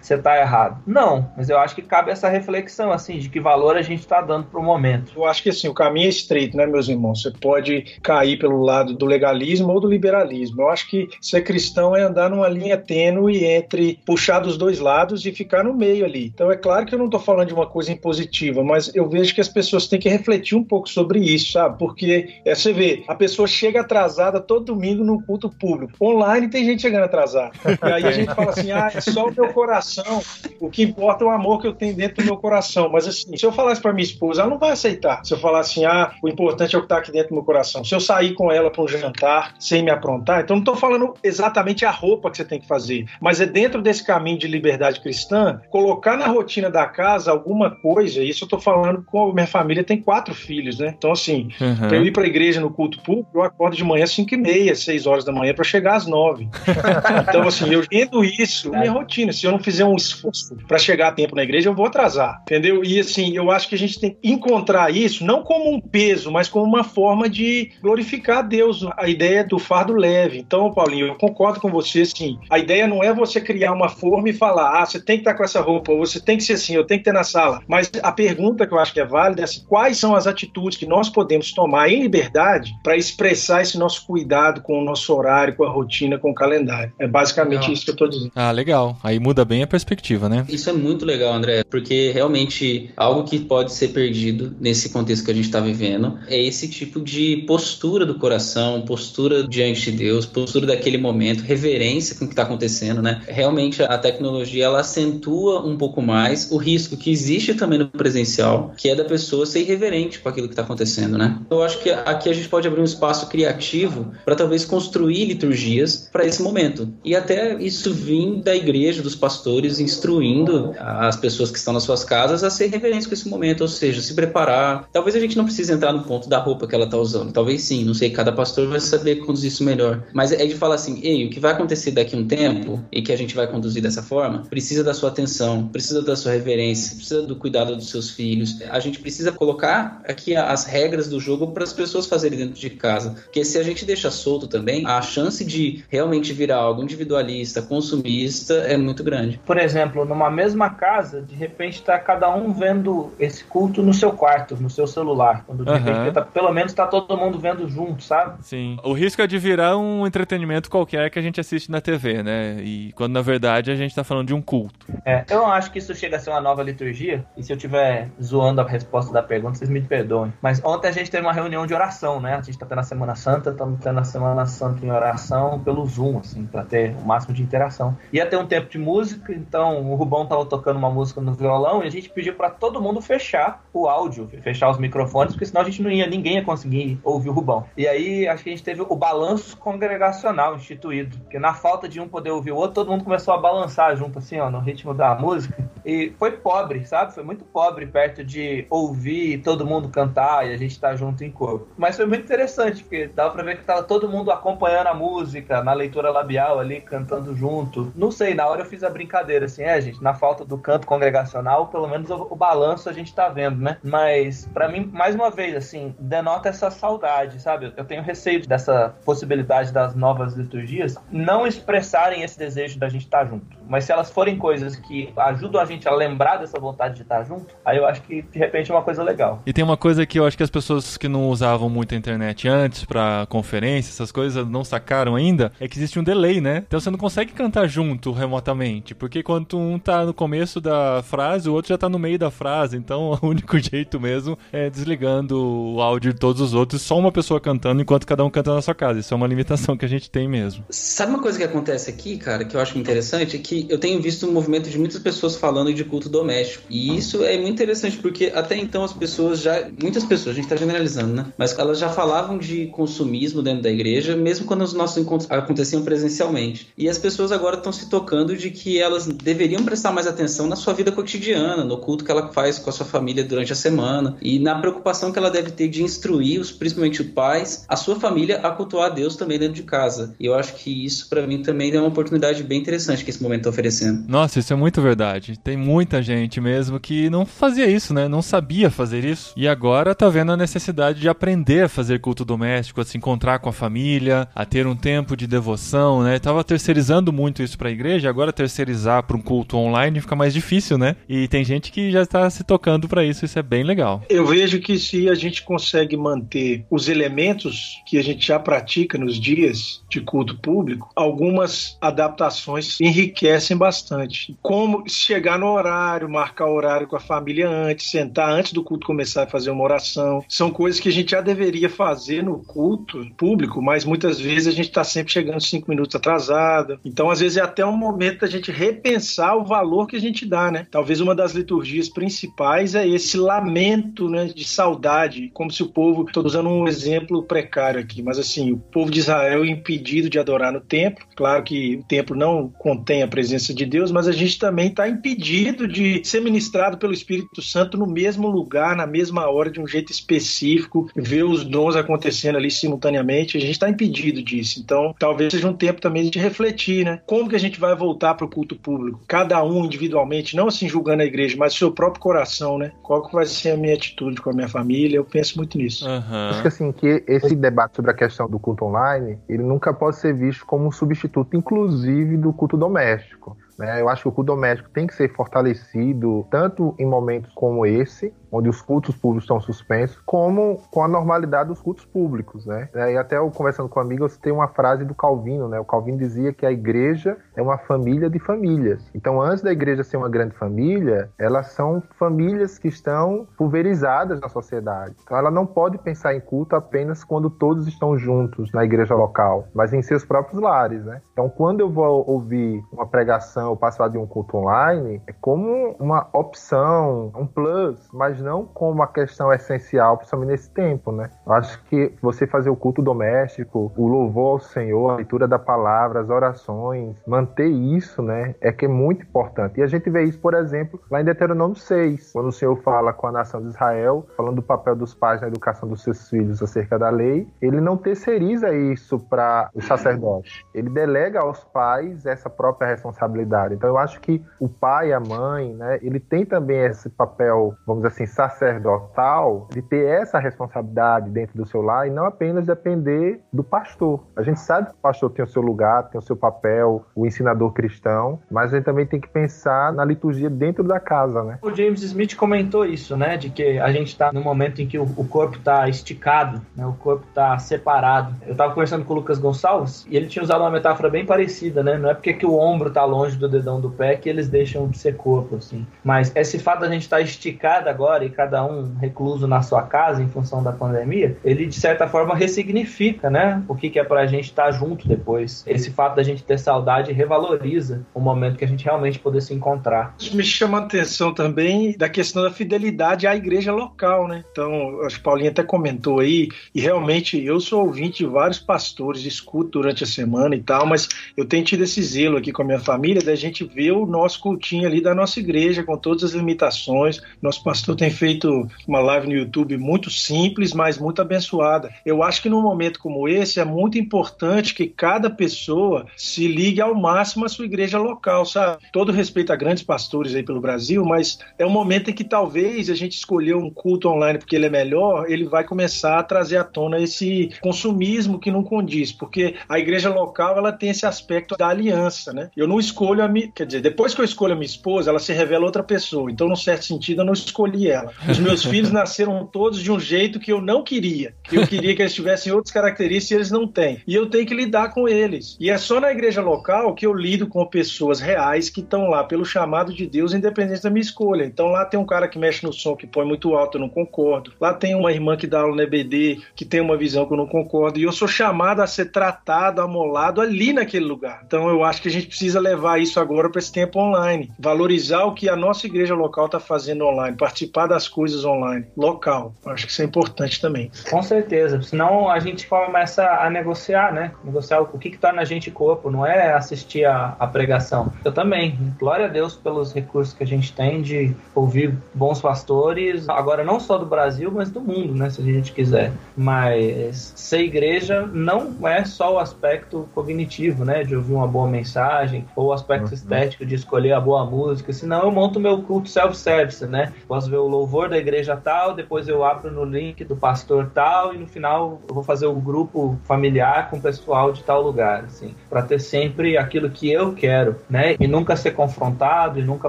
você tá errado. Não, mas eu acho que cabe essa reflexão, assim, de que valor a gente tá dando pro momento. Eu acho que assim, o caminho é estreito, né, meus irmãos? Você pode cair pelo lado do legalismo ou do liberalismo. Eu acho que ser cristão é andar numa linha tênue entre puxar dos dois lados e ficar no meio ali. Então é claro que eu não estou falando de uma coisa impositiva, mas eu vejo que as pessoas têm que refletir um pouco sobre isso, sabe? Porque é, você vê, a pessoa chega atrasada todo domingo no culto público. Online tem gente chegando atrasada. *laughs* E aí a gente fala assim: ah, é só o meu coração. O que importa é o amor que eu tenho dentro do meu coração. Mas assim, se eu falar isso pra minha esposa, ela não vai aceitar. Se eu falar assim, ah, o importante é o que tá aqui dentro do meu coração. Se eu sair com ela pra um jantar sem me aprontar, então não tô falando exatamente a roupa que você tem que fazer, mas é dentro desse caminho de liberdade cristã, colocar na rotina da casa alguma coisa. Isso eu tô falando com a minha família, tem quatro filhos, né? Então, assim, Uhum. Pra eu ir pra igreja no culto público, eu acordo de manhã às 5 e meia, 6 horas da manhã, pra chegar às 9. *laughs* Então, assim, eu tendo isso minha rotina. Se eu não fizer um esforço pra chegar a tempo na igreja, eu vou atrasar. Entendeu? E, assim, eu acho que a gente tem que encontrar isso não como um peso, mas como uma forma de glorificar a Deus. A ideia do fardo leve. Então, Paulinho, eu concordo com você, assim. A ideia não é você criar uma forma e falar, ah, você tem que estar com essa roupa, ou você tem que ser assim, eu tenho que ter na sala. Mas a pergunta que eu acho que é válida é assim, quais são as atitudes que nós podemos tomar em liberdade para expressar esse nosso cuidado com o nosso horário, com a rotina, com o calendário. É basicamente Legal. isso que eu estou dizendo. Ah, legal. Aí muda bem a perspectiva, né? Isso é muito legal, André, porque realmente algo que pode ser perdido nesse contexto que a gente está vivendo é esse tipo de postura do coração, postura diante de Deus, postura daquele momento, reverência com o que está acontecendo, né? Realmente a tecnologia ela acentua um pouco mais o risco que existe também no presencial, que é da pessoa ser irreverente com aquilo que está acontecendo, né? Eu acho que aqui a gente pode abrir um espaço criativo para talvez construir liturgias para esse momento e até isso vir da igreja, dos pastores instruindo as pessoas que estão nas suas casas a ser reverentes com esse momento, ou seja, se preparar. Talvez a gente não precise entrar no ponto da roupa que ela está usando, talvez sim, não sei, cada pastor vai saber conduzir isso melhor. Mas é de falar assim, ei, o que vai acontecer daqui a um tempo e que a gente vai conduzir dessa forma, precisa da sua atenção, precisa da sua reverência, precisa do cuidado dos seus filhos. A gente precisa colocar aqui as regras do jogo para as pessoas fazerem dentro de casa, porque se a gente deixa solto também, a chance de realmente virar algo individualista, consumista, é muito grande. Por exemplo, numa mesma casa, de repente está cada um vendo esse culto no seu quarto, no seu celular. Quando de Aham. repente tá- pelo menos tá todo mundo vendo junto, sabe? Sim. O risco é de virar um entretenimento qualquer que a gente assiste na TV, né? E quando na verdade a gente tá falando de um culto. É, eu não acho que isso chega a ser uma nova liturgia. E se eu estiver zoando a resposta da pergunta, vocês me perdoem. Mas ontem a gente teve uma reunião de oração, né? A gente tá tendo a Semana Santa, estamos tendo a Semana Santa em oração pelo Zoom, assim, pra ter o máximo de interação. Ia ter um tempo de música, então o Rubão tava tocando uma música no violão e a gente pediu pra todo mundo fechar o áudio, fechar os microfones, porque senão a gente não ia, ninguém ia conseguir ouvir o Rubão. E aí acho que a gente teve o balanço congregacional instituído, porque na falta de um poder ouvir o outro, todo mundo começou a balançar junto, assim, ó, no ritmo da música. E foi pobre, sabe? Foi muito pobre perto de ouvir todo mundo cantar e a gente tá junto em coro. Mas foi muito interessante, porque dava pra ver que tava todo mundo acompanhando a música, na leitura labial ali, cantando junto. Não sei, na hora eu fiz a brincadeira, assim, é, gente, na falta do canto congregacional, pelo menos o, o balanço a gente tá vendo, né? Mas, pra mim, mais uma vez, assim, denota essa saudade, sabe? Eu tenho receio dessa possibilidade das novas liturgias não expressarem esse desejo da gente estar junto. Mas se elas forem coisas que ajudam a gente a lembrar dessa vontade de estar junto, aí eu acho que de repente é uma coisa legal. E tem uma coisa que eu acho que as pessoas que não usavam muito a internet antes pra conferência, essas coisas, não sacaram ainda, é que existe um delay, né? Então você não consegue cantar junto remotamente, porque quando um tá no começo da frase, o outro já tá no meio da frase, então *laughs* o único jeito mesmo é desligando o áudio de todos os outros, só uma pessoa cantando enquanto cada um canta na sua casa. Isso é uma limitação que a gente tem mesmo. Sabe uma coisa que acontece aqui, cara, que eu acho interessante? É que eu tenho visto um movimento de muitas pessoas falando de culto doméstico. E isso é muito interessante, porque até então as pessoas já. Muitas pessoas, a gente tá generalizando, né? Mas elas já falavam de consumismo dentro da igreja, mesmo quando os nossos encontros aconteciam presencialmente. E as pessoas agora estão se tocando de que elas deveriam prestar mais atenção na sua vida cotidiana, no culto que ela faz com a sua família durante a semana, e na preocupação que ela deve ter de instruir, os, principalmente os pais, a sua família a cultuar a Deus também dentro de casa. E eu acho que isso, para mim, também é uma oportunidade bem interessante que esse momento tá oferecendo. Nossa, isso é muito verdade. Tem muita gente mesmo que não fazia isso, né? Não sabia fazer isso. E agora tá vendo a necessidade de aprender a fazer culto doméstico, a se encontrar com a família, a ter um tempo de devoção, né? Tava terceirizando muito isso pra igreja, agora terceirizar para um culto online fica mais difícil, né? E tem gente que já está se tocando pra isso, isso é bem legal. Eu vejo que se a gente consegue manter os elementos que a gente já pratica nos dias de culto público, algumas adaptações enriquecem bastante. Como chegar no horário, marcar o horário com a família antes, sentar antes do culto começar a fazer uma oração, são coisas que a gente já deveria fazer no culto público, mas muitas vezes a gente está sempre chegando cinco minutos atrasado. Então, às vezes é até um momento da gente repensar o valor que a gente dá, né? Talvez uma das liturgias principais é esse lamento, né, de saudade, como se o povo, estou usando um exemplo precário aqui, mas assim, o povo de Israel é impedido de adorar no templo. Claro que o templo não contém a presença de Deus, mas a gente também está impedido de ser ministrado pelo Espírito Santo no mesmo lugar, na mesma hora, de um jeito específico, ver os dons acontecendo ali simultaneamente. A gente está impedido disso. Então, talvez seja um tempo também de refletir, né? Como que a gente vai voltar para o culto público? Cada um individualmente, não assim julgando a igreja, mas o seu próprio coração, né? Qual que vai ser a minha atitude com a minha família? Eu penso muito nisso. Aham. Acho que assim, que esse debate sobre a questão do culto online, ele nunca pode ser visto como um substituto, inclusive, do culto doméstico. né? Eu acho que o culto doméstico tem que ser fortalecido tanto em momentos como esse, onde os cultos públicos estão suspensos, como com a normalidade dos cultos públicos, né? E até eu conversando com amigos, tem uma frase do Calvino, né? O Calvino dizia que a igreja é uma família de famílias. Então, antes da igreja ser uma grande família, elas são famílias que estão pulverizadas na sociedade. Então, ela não pode pensar em culto apenas quando todos estão juntos na igreja local, mas em seus próprios lares, né? Então, quando eu vou ouvir uma pregação ou participar de um culto online, é como uma opção, um plus, mas não como uma questão essencial, principalmente nesse tempo, né? Eu acho que você fazer o culto doméstico, o louvor ao Senhor, a leitura da palavra, as orações, manter isso, né, é que é muito importante. E a gente vê isso, por exemplo, lá em Deuteronômio 6, quando o Senhor fala com a nação de Israel, falando do papel dos pais na educação dos seus filhos acerca da lei, ele não terceiriza isso para o sacerdote. Ele delega aos pais essa própria responsabilidade. Então eu acho que o pai, a mãe, né, ele tem também esse papel, vamos assim, sacerdotal de ter essa responsabilidade dentro do seu lar e não apenas depender do pastor. A gente sabe que o pastor tem o seu lugar, tem o seu papel, o ensinador cristão, mas a gente também tem que pensar na liturgia dentro da casa, né? O James Smith comentou isso, né? De que a gente está no momento em que o, corpo está esticado, né? O corpo está separado. Eu estava conversando com o Lucas Gonçalves e ele tinha usado uma metáfora bem parecida, né? Não é porque que o ombro está longe do dedão do pé que eles deixam de ser corpo, assim. Mas esse fato da gente estar tá esticado agora e cada um recluso na sua casa em função da pandemia, ele de certa forma ressignifica, né? O que, que é pra gente estar tá junto depois. Esse fato da gente ter saudade revaloriza o momento que a gente realmente poder se encontrar. Isso me chama a atenção também da questão da fidelidade à igreja local, né? Então, acho que Paulinho até comentou aí, e realmente eu sou ouvinte de vários pastores, escuto durante a semana e tal, mas eu tenho tido esse zelo aqui com a minha família da gente ver o nosso cultinho ali da nossa igreja, com todas as limitações. Nosso pastor tem feito uma live no YouTube muito simples, mas muito abençoada. Eu acho que num momento como esse é muito importante que cada pessoa se ligue ao máximo à sua igreja local, sabe? Todo respeito a grandes pastores aí pelo Brasil, mas é um momento em que talvez a gente escolheu um culto online porque ele é melhor, ele vai começar a trazer à tona esse consumismo que não condiz, porque a igreja local ela tem esse aspecto da aliança, né? Eu não escolho a minha, quer dizer, depois que eu escolho a minha esposa, ela se revela outra pessoa. Então, num certo sentido, eu não escolhi ela. Os meus filhos nasceram todos de um jeito que eu não queria. Eu queria que eles tivessem outras características e eles não têm. E eu tenho que lidar com eles. E é só na igreja local que eu lido com pessoas reais que estão lá pelo chamado de Deus, independente da minha escolha. Então, lá tem um cara que mexe no som que põe muito alto, eu não concordo. Lá tem uma irmã que dá aula no EBD que tem uma visão que eu não concordo. E eu sou chamado a ser tratado, amolado ali naquele lugar. Então, eu acho que a gente precisa levar isso agora para esse tempo online. Valorizar o que a nossa igreja local está fazendo online, participar das coisas online, local. Acho que isso é importante também. Com certeza, senão a gente começa a negociar, né? Negociar o que, que torna a gente corpo, não é assistir a, a pregação. Eu também, glória a Deus pelos recursos que a gente tem de ouvir bons pastores, agora não só do Brasil, mas do mundo, né? Se a gente quiser. Mas ser igreja não é só o aspecto cognitivo, né? De ouvir uma boa mensagem, ou o aspecto uhum. estético de escolher a boa música, senão eu monto meu culto self-service, né? Posso ver o louvor da igreja tal, depois eu abro no link do pastor tal e no final eu vou fazer o um grupo familiar com o pessoal de tal lugar, assim, para ter sempre aquilo que eu quero, né? E nunca ser confrontado e nunca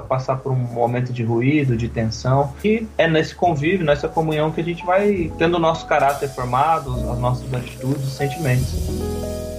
passar por um momento de ruído, de tensão. E é nesse convívio, nessa comunhão que a gente vai tendo o nosso caráter formado, as nossas atitudes e sentimentos.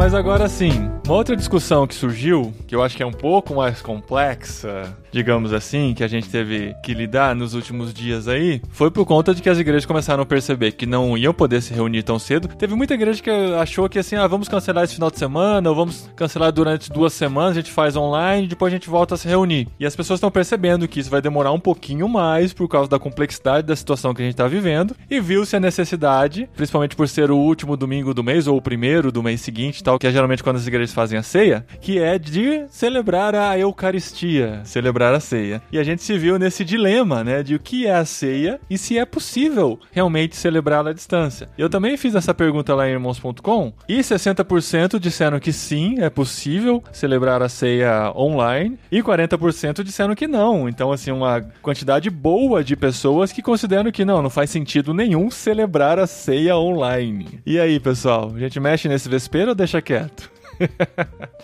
Mas agora sim, uma outra discussão que surgiu, que eu acho que é um pouco mais complexa, digamos assim, que a gente teve que lidar nos últimos dias aí, foi por conta de que as igrejas começaram a perceber que não iam poder se reunir tão cedo. Teve muita igreja que achou que assim, ah, vamos cancelar esse final de semana, ou vamos cancelar durante duas semanas, a gente faz online, depois a gente volta a se reunir. E as pessoas estão percebendo que isso vai demorar um pouquinho mais por causa da complexidade da situação que a gente está vivendo, e viu-se a necessidade, principalmente por ser o último domingo do mês, ou o primeiro do mês seguinte, tal, que é geralmente quando as igrejas fazem a ceia, que é de celebrar a Eucaristia, celebrar a ceia. E a gente se viu nesse dilema, né, de o que é a ceia e se é possível realmente celebrá-la à distância. Eu também fiz essa pergunta lá em irmãos.com e 60% disseram que sim, é possível celebrar a ceia online e 40% disseram que não. Então, assim, uma quantidade boa de pessoas que consideram que não, não faz sentido nenhum celebrar a ceia online. E aí, pessoal, a gente mexe nesse vespeiro ou deixa quieto?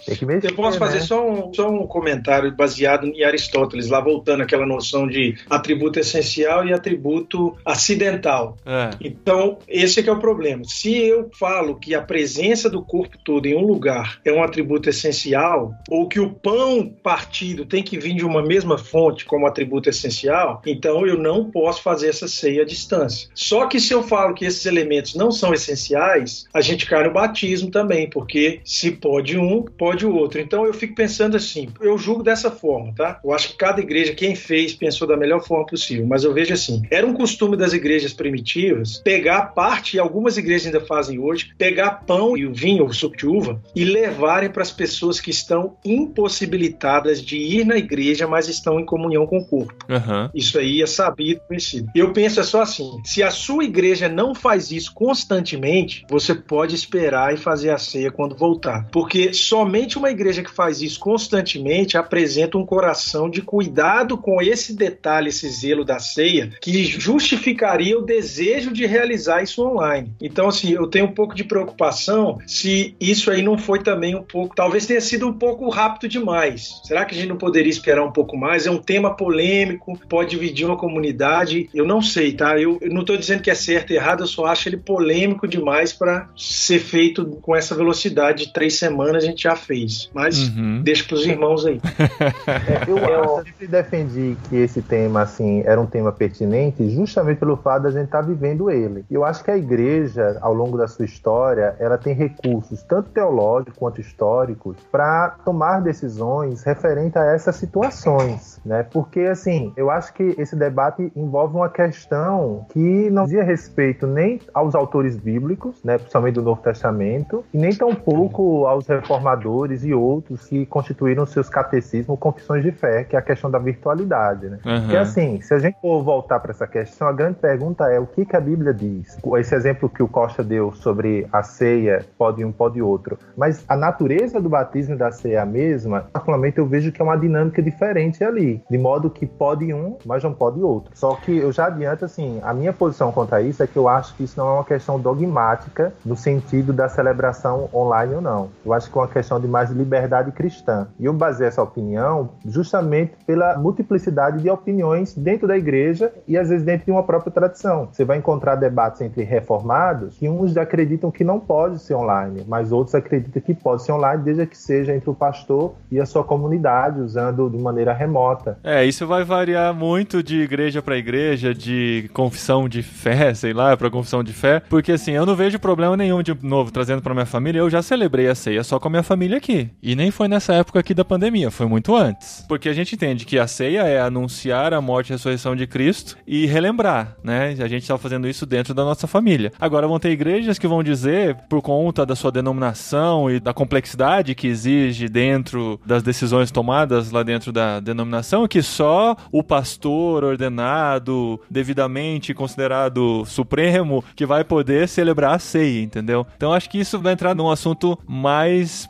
Tem que mexer, Eu posso fazer né? só, um, só um comentário baseado em Aristóteles, lá voltando aquela noção de atributo essencial e atributo acidental. É. Então, esse é que é o problema. Se eu falo que a presença do corpo todo em um lugar é um atributo essencial, ou que o pão partido tem que vir de uma mesma fonte como atributo essencial, então eu não posso fazer essa ceia à distância. Só que se eu falo que esses elementos não são essenciais, a gente cai no batismo também, porque se pode um, pode o outro. Então eu fico pensando assim, eu julgo dessa forma, tá? Eu acho que cada igreja, quem fez, pensou da melhor forma possível, mas eu vejo assim, era um costume das igrejas primitivas pegar parte, e algumas igrejas ainda fazem hoje, pegar pão e o vinho, o suco de uva, e levarem para as pessoas que estão impossibilitadas de ir na igreja, mas estão em comunhão com o corpo. Aham. Isso aí é sabido, conhecido. Eu penso é só assim: se a sua igreja não faz isso constantemente, você pode esperar e fazer a ceia quando voltar porque somente uma igreja que faz isso constantemente apresenta um coração de cuidado com esse detalhe, esse zelo da ceia, que justificaria o desejo de realizar isso online. Então, assim, eu tenho um pouco de preocupação se isso aí não foi também um pouco, talvez tenha sido um pouco rápido demais. Será que a gente não poderia esperar um pouco mais? É um tema polêmico, pode dividir uma comunidade. Eu não sei, tá? Eu, eu não estou dizendo que é certo e errado, eu só acho ele polêmico demais para ser feito com essa velocidade de semanas semana a gente já fez. Mas uhum. deixa para os irmãos aí. *laughs* é, eu, eu sempre defendi que esse tema, assim, era um tema pertinente justamente pelo fato da gente estar tá vivendo ele. Eu acho que a igreja, ao longo da sua história, ela tem recursos, tanto teológicos quanto históricos, para tomar decisões referente a essas situações, né? Porque, assim, eu acho que esse debate envolve uma questão que não dizia respeito nem aos autores bíblicos, né, principalmente do Novo Testamento, e nem tampouco aos reformadores e outros que constituíram seus catecismos, confissões de fé, que é a questão da virtualidade, né? Aham. Porque assim, se a gente for voltar para essa questão, a grande pergunta é o que, que a Bíblia diz? Esse exemplo que o Costa deu sobre a ceia, pode um, pode outro. Mas a natureza do batismo e da ceia é a mesma, particularmente eu vejo que é uma dinâmica diferente ali. De modo que pode um, mas não pode outro. Só que eu já adianto, assim, a minha posição contra isso é que eu acho que isso não é uma questão dogmática no sentido da celebração online ou não. Eu acho que é uma questão de mais liberdade cristã. E eu baseio essa opinião justamente pela multiplicidade de opiniões dentro da igreja e às vezes dentro de uma própria tradição. Você vai encontrar debates entre reformados que uns acreditam que não pode ser online, mas outros acreditam que pode ser online desde que seja entre o pastor e a sua comunidade, usando de maneira remota. É, isso vai variar muito de igreja pra igreja, de confissão de fé, sei lá, pra confissão de fé, porque assim, eu não vejo problema nenhum de novo trazendo pra minha família. Eu já celebrei a ceia só com a minha família aqui. E nem foi nessa época aqui da pandemia, foi muito antes. Porque a gente entende que a ceia é anunciar a morte e a ressurreição de Cristo e relembrar, né? A gente tá fazendo isso dentro da nossa família. Agora vão ter igrejas que vão dizer, por conta da sua denominação e da complexidade que exige dentro das decisões tomadas lá dentro da denominação, que só o pastor ordenado, devidamente considerado supremo, que vai poder celebrar a ceia, entendeu? Então acho que isso vai entrar num assunto mais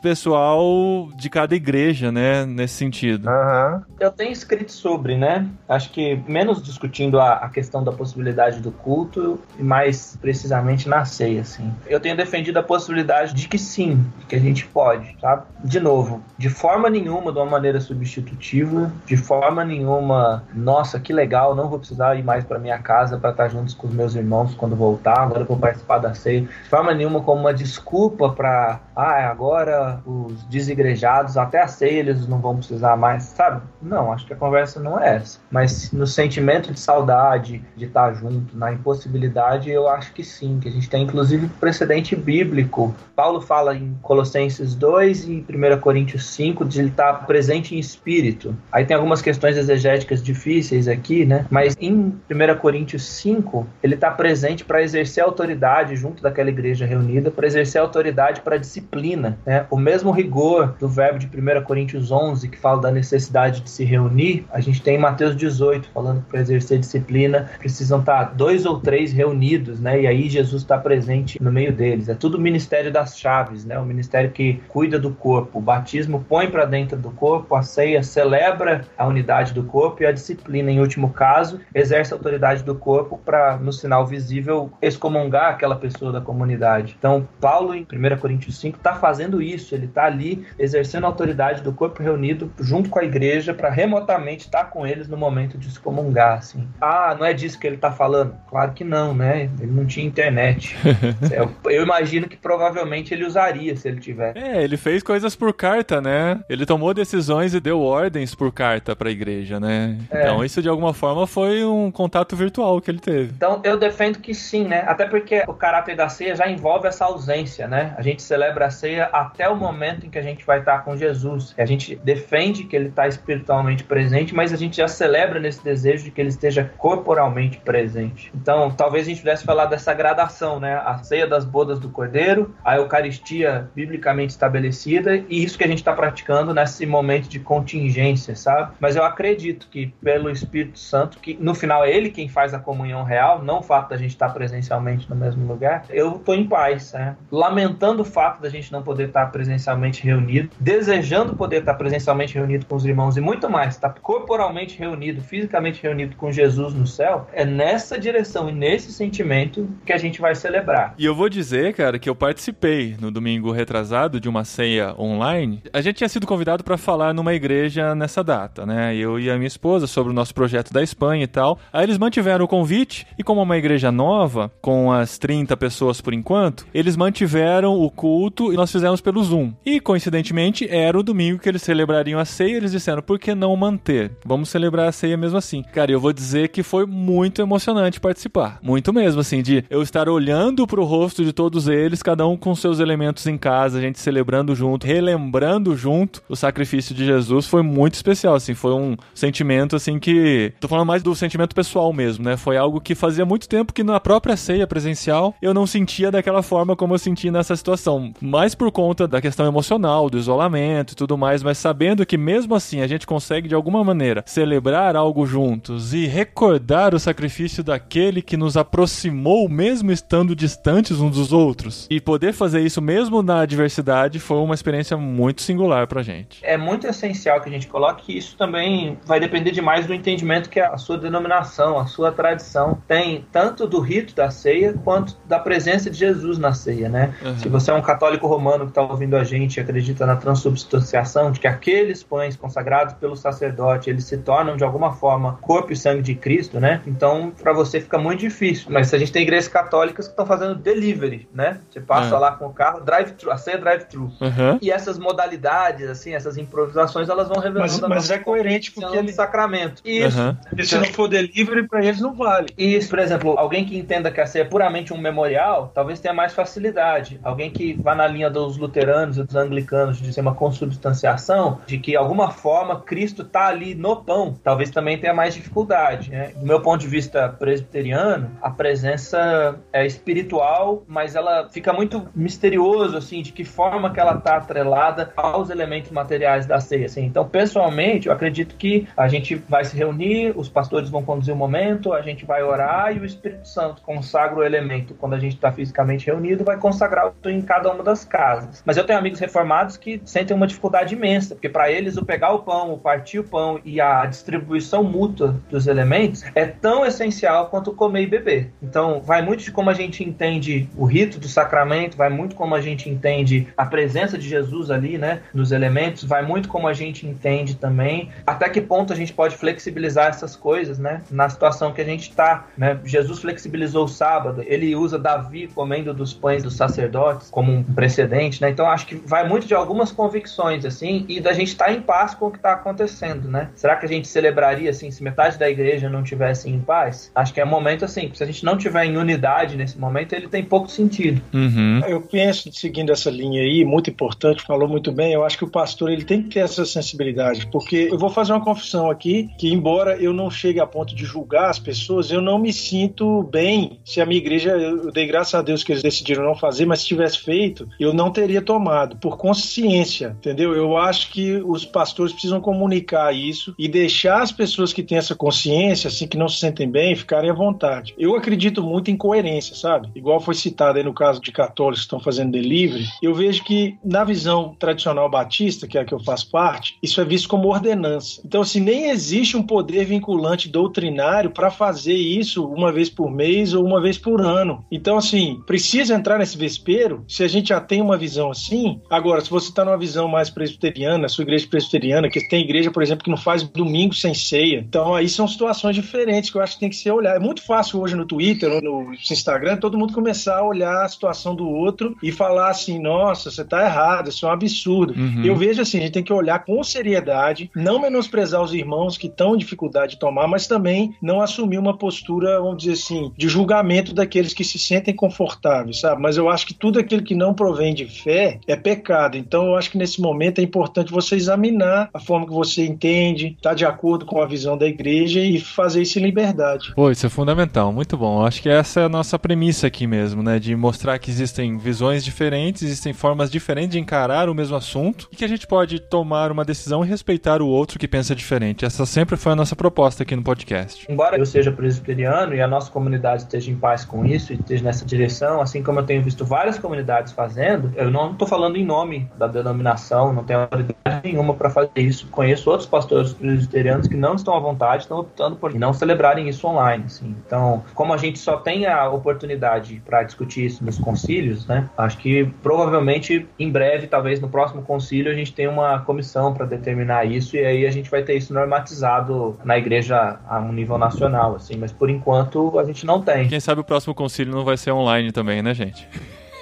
pessoal de cada igreja, né? Nesse sentido. Aham. Eu tenho escrito sobre, né? Acho que menos discutindo a, a questão da possibilidade do culto e mais precisamente na ceia, assim. Eu tenho defendido a possibilidade de que sim, que a gente pode, sabe? De novo, de forma nenhuma de uma maneira substitutiva, de forma nenhuma, nossa, que legal, não vou precisar ir mais para minha casa para estar juntos com os meus irmãos quando voltar, agora eu vou participar da ceia. De forma nenhuma como uma desculpa para, ah, agora os desigrejados até a ceia eles não vão precisar mais, sabe? Não, acho que a conversa não é essa. Mas no sentimento de saudade, de estar junto, na impossibilidade, eu acho que sim, que a gente tem inclusive precedente bíblico. Paulo fala em Colossenses 2 e em 1 Coríntios 5 de ele estar presente em espírito. Aí tem algumas questões exegéticas difíceis aqui, né? Mas em 1 Coríntios 5, ele está presente para exercer autoridade junto daquela igreja reunida, para exercer autoridade para disciplina, né? O mesmo rigor do verbo de 1 Coríntios 11, que fala da necessidade de se reunir, a gente tem em Mateus 18, falando que para exercer disciplina precisam estar dois ou três reunidos, né? E aí Jesus está presente no meio deles. É tudo o ministério das chaves, né? O ministério que cuida do corpo. O batismo põe para dentro do corpo, a ceia celebra a unidade do corpo e a disciplina, em último caso, exerce a autoridade do corpo para, no sinal visível, excomungar aquela pessoa da comunidade. Então, Paulo, em 1 Coríntios 5, está fazendo isso. Ele está ali exercendo a autoridade do corpo reunido junto com a igreja para remotamente estar com eles no momento de excomungar. Assim. Ah, não é disso que ele está falando? Claro que não, né? Ele não tinha internet. *laughs* eu, eu imagino que provavelmente ele usaria se ele tivesse. É, ele fez coisas por carta, né? Ele tomou decisões e deu ordens por carta pra igreja, né? É. Então isso de alguma forma foi um contato virtual que ele teve. Então eu defendo que sim, né? Até porque o caráter da ceia já envolve essa ausência, né? A gente celebra a ceia até o momento em que a gente vai estar com Jesus. A gente defende que ele está espiritualmente presente, mas a gente já celebra nesse desejo de que ele esteja corporalmente presente. Então, talvez a gente pudesse falar dessa gradação, né? A ceia das bodas do Cordeiro, a Eucaristia biblicamente estabelecida e isso que a gente está praticando nesse momento de contingência, sabe? Mas eu acredito que pelo Espírito Santo, que no final é ele quem faz a comunhão real, não o fato da gente estar presencialmente no mesmo lugar, eu estou em paz, né? Lamentando o fato da gente não poder estar presencialmente reunido, desejando poder estar presencialmente reunido com os irmãos e muito mais, estar corporalmente reunido, fisicamente reunido com Jesus no céu, é nessa direção e nesse sentimento que a gente vai celebrar. E eu vou dizer, cara, que eu participei no domingo retrasado de uma ceia online. A gente tinha sido convidado para falar numa igreja nessa data, né? Eu e a minha esposa sobre o nosso projeto da Espanha e tal. Aí eles mantiveram o convite e como é uma igreja nova, com as 30 pessoas por enquanto, eles mantiveram o culto e nós fizemos pelo Zoom. E coincidentemente era o domingo que eles celebrariam a ceia, eles disseram: "Por que não manter? Vamos celebrar a ceia mesmo assim". Cara, eu vou dizer que foi muito emocionante participar. Muito mesmo assim de eu estar olhando pro rosto de todos eles, cada um com seus elementos em casa, a gente celebrando junto, relembrando junto o sacrifício de Jesus, foi muito especial assim, foi um sentimento assim que tô falando mais do sentimento pessoal mesmo, né? Foi algo que fazia muito tempo que na própria ceia presencial eu não sentia daquela forma como eu senti nessa situação, mais por conta da questão emocional, do isolamento e tudo mais, mas sabendo que mesmo assim a gente consegue de alguma maneira celebrar algo juntos e recordar o sacrifício daquele que nos aproximou mesmo estando distantes uns dos outros e poder fazer isso mesmo na adversidade foi uma experiência muito singular pra gente. É muito essencial que a gente coloque que isso também vai depender demais do entendimento que a sua denominação, a sua tradição tem, tanto do rito da ceia quanto da presença de Jesus na ceia, né? Uhum. Se você é um católico romano que está ouvindo a gente e acredita na transubstanciação, de que aqueles pães consagrados pelo sacerdote, eles se tornam de alguma forma corpo e sangue de Cristo, né? Então, para você fica muito difícil. Mas a gente tem igrejas católicas que estão fazendo delivery, né? Você passa É. lá com o carro, drive-thru, a ceia drive-thru. Uhum. E essas modalidades, assim, essas improvisações, elas vão revelando Mas, a mas é coerente porque convicção ele, do sacramento. Isso. Uhum. porque se não for delivery, para eles não vale. Isso, por exemplo, alguém que entenda que a ceia é puramente um memorial, talvez tenha mais facilidade. Alguém que vá na linha dos luteranos e dos anglicanos de ser uma consubstanciação, de que de alguma forma Cristo está ali no pão, talvez também tenha mais dificuldade. Né? Do meu ponto de vista presbiteriano, a presença é espiritual, mas ela fica muito misterioso, assim, de que forma que ela está atrelada aos elementos materiais da ceia. Assim. Então, pessoalmente, eu acredito que a gente vai se reunir, os pastores vão conduzir o momento, a gente vai orar e o Espírito Santo consagra o elemento. Quando a gente está fisicamente reunido, vai consagrar em cada uma das casas. Mas eu tenho amigos reformados que sentem uma dificuldade imensa, porque para eles o pegar o pão, o partir o pão e a distribuição mútua dos elementos é tão essencial quanto comer e beber. Então, vai muito de como a gente entende o rito do sacramento, vai muito como a gente entende a presença de Jesus ali, né, nos elementos, vai muito como a gente entende também até que ponto a gente pode flexibilizar essas coisas, né, na situação que a gente está, né? Jesus flexibilizou o sábado, ele usa Davi comendo dos pães dos sacerdotes como um precedente, né? Então acho que vai muito de algumas convicções assim e da gente estar em paz com o que está acontecendo, né? Será que a gente celebraria assim se metade da igreja não tivesse em paz? Acho que é um momento assim, se a gente não tiver em unidade nesse momento, ele tem pouco sentido. Uhum. Eu penso, seguindo essa linha aí, muito importante, falou muito bem, eu acho que o pastor ele tem que ter essa sensibilidade, porque eu vou fazer uma confissão aqui, que embora eu não chegue a ponto de julgar as pessoas, eu não me sinto bem se a minha igreja, eu dei graças a Deus que eles decidiram não fazer, mas se tivesse feito, eu não teria tomado, por consciência, entendeu? Eu acho que os pastores precisam comunicar isso e deixar as pessoas que têm essa consciência, assim, que não se sentem bem, ficarem à vontade. Eu acredito muito em coerência, sabe? Igual foi citado aí no caso de católicos que estão fazendo delivery, eu vejo que na visão tradicional batista, que é a que eu faço parte, isso é visto como ordenança. Então, assim, nem existe um poder vinculante doutrinário para fazer isso uma vez por mês ou uma vez por ano. Então, assim, precisa entrar nesse vespeiro se a gente já tem uma visão assim. Agora, se você está numa visão mais presbiteriana, sua igreja presbiteriana, que tem igreja, por exemplo, que não faz domingo sem ceia. Então, aí são situações diferentes que eu acho que tem que ser olhar. É muito fácil hoje no Twitter ou no Instagram todo mundo começar a olhar a situação do outro e falar assim: nossa, você está errado, isso é um absurdo. Uhum. Eu vejo assim, a gente tem que olhar com seriedade, não menosprezar os irmãos que estão em dificuldade de tomar, mas também não assumir uma postura, vamos dizer assim, de julgamento daqueles que se sentem confortáveis, sabe? Mas eu acho que tudo aquilo que não provém de fé é pecado. Então eu acho que nesse momento é importante você examinar a forma que você entende, está de acordo com a visão da igreja e fazer isso em liberdade. Pô, isso é fundamental, muito bom. Acho que essa é a nossa premissa aqui mesmo, né? De mostrar que existem visões diferentes, existem formas diferentes de encarar o mesmo assunto e que a gente pode tomar uma decisão e respeitar o outro que pensa diferente. Essa sempre foi a nossa proposta aqui no podcast. Embora eu seja presbiteriano e a nossa comunidade esteja em paz com isso e esteja nessa direção, assim como eu tenho visto várias comunidades fazendo, eu não estou falando em nome da denominação, não tenho autoridade nenhuma para fazer isso. Conheço outros pastores presbiterianos que não estão à vontade, estão optando por não celebrarem isso online. Assim. Então, como a gente só tem a oportunidade para discutir isso nos concílios, né? Acho que provavelmente em breve, talvez no próximo concílio, a gente tenha uma comissão para determinar isso e aí a gente vai ter isso normatizado na igreja a um nível nacional, assim. Mas por enquanto a gente não tem. Quem sabe o próximo concílio não vai ser online também, né, gente?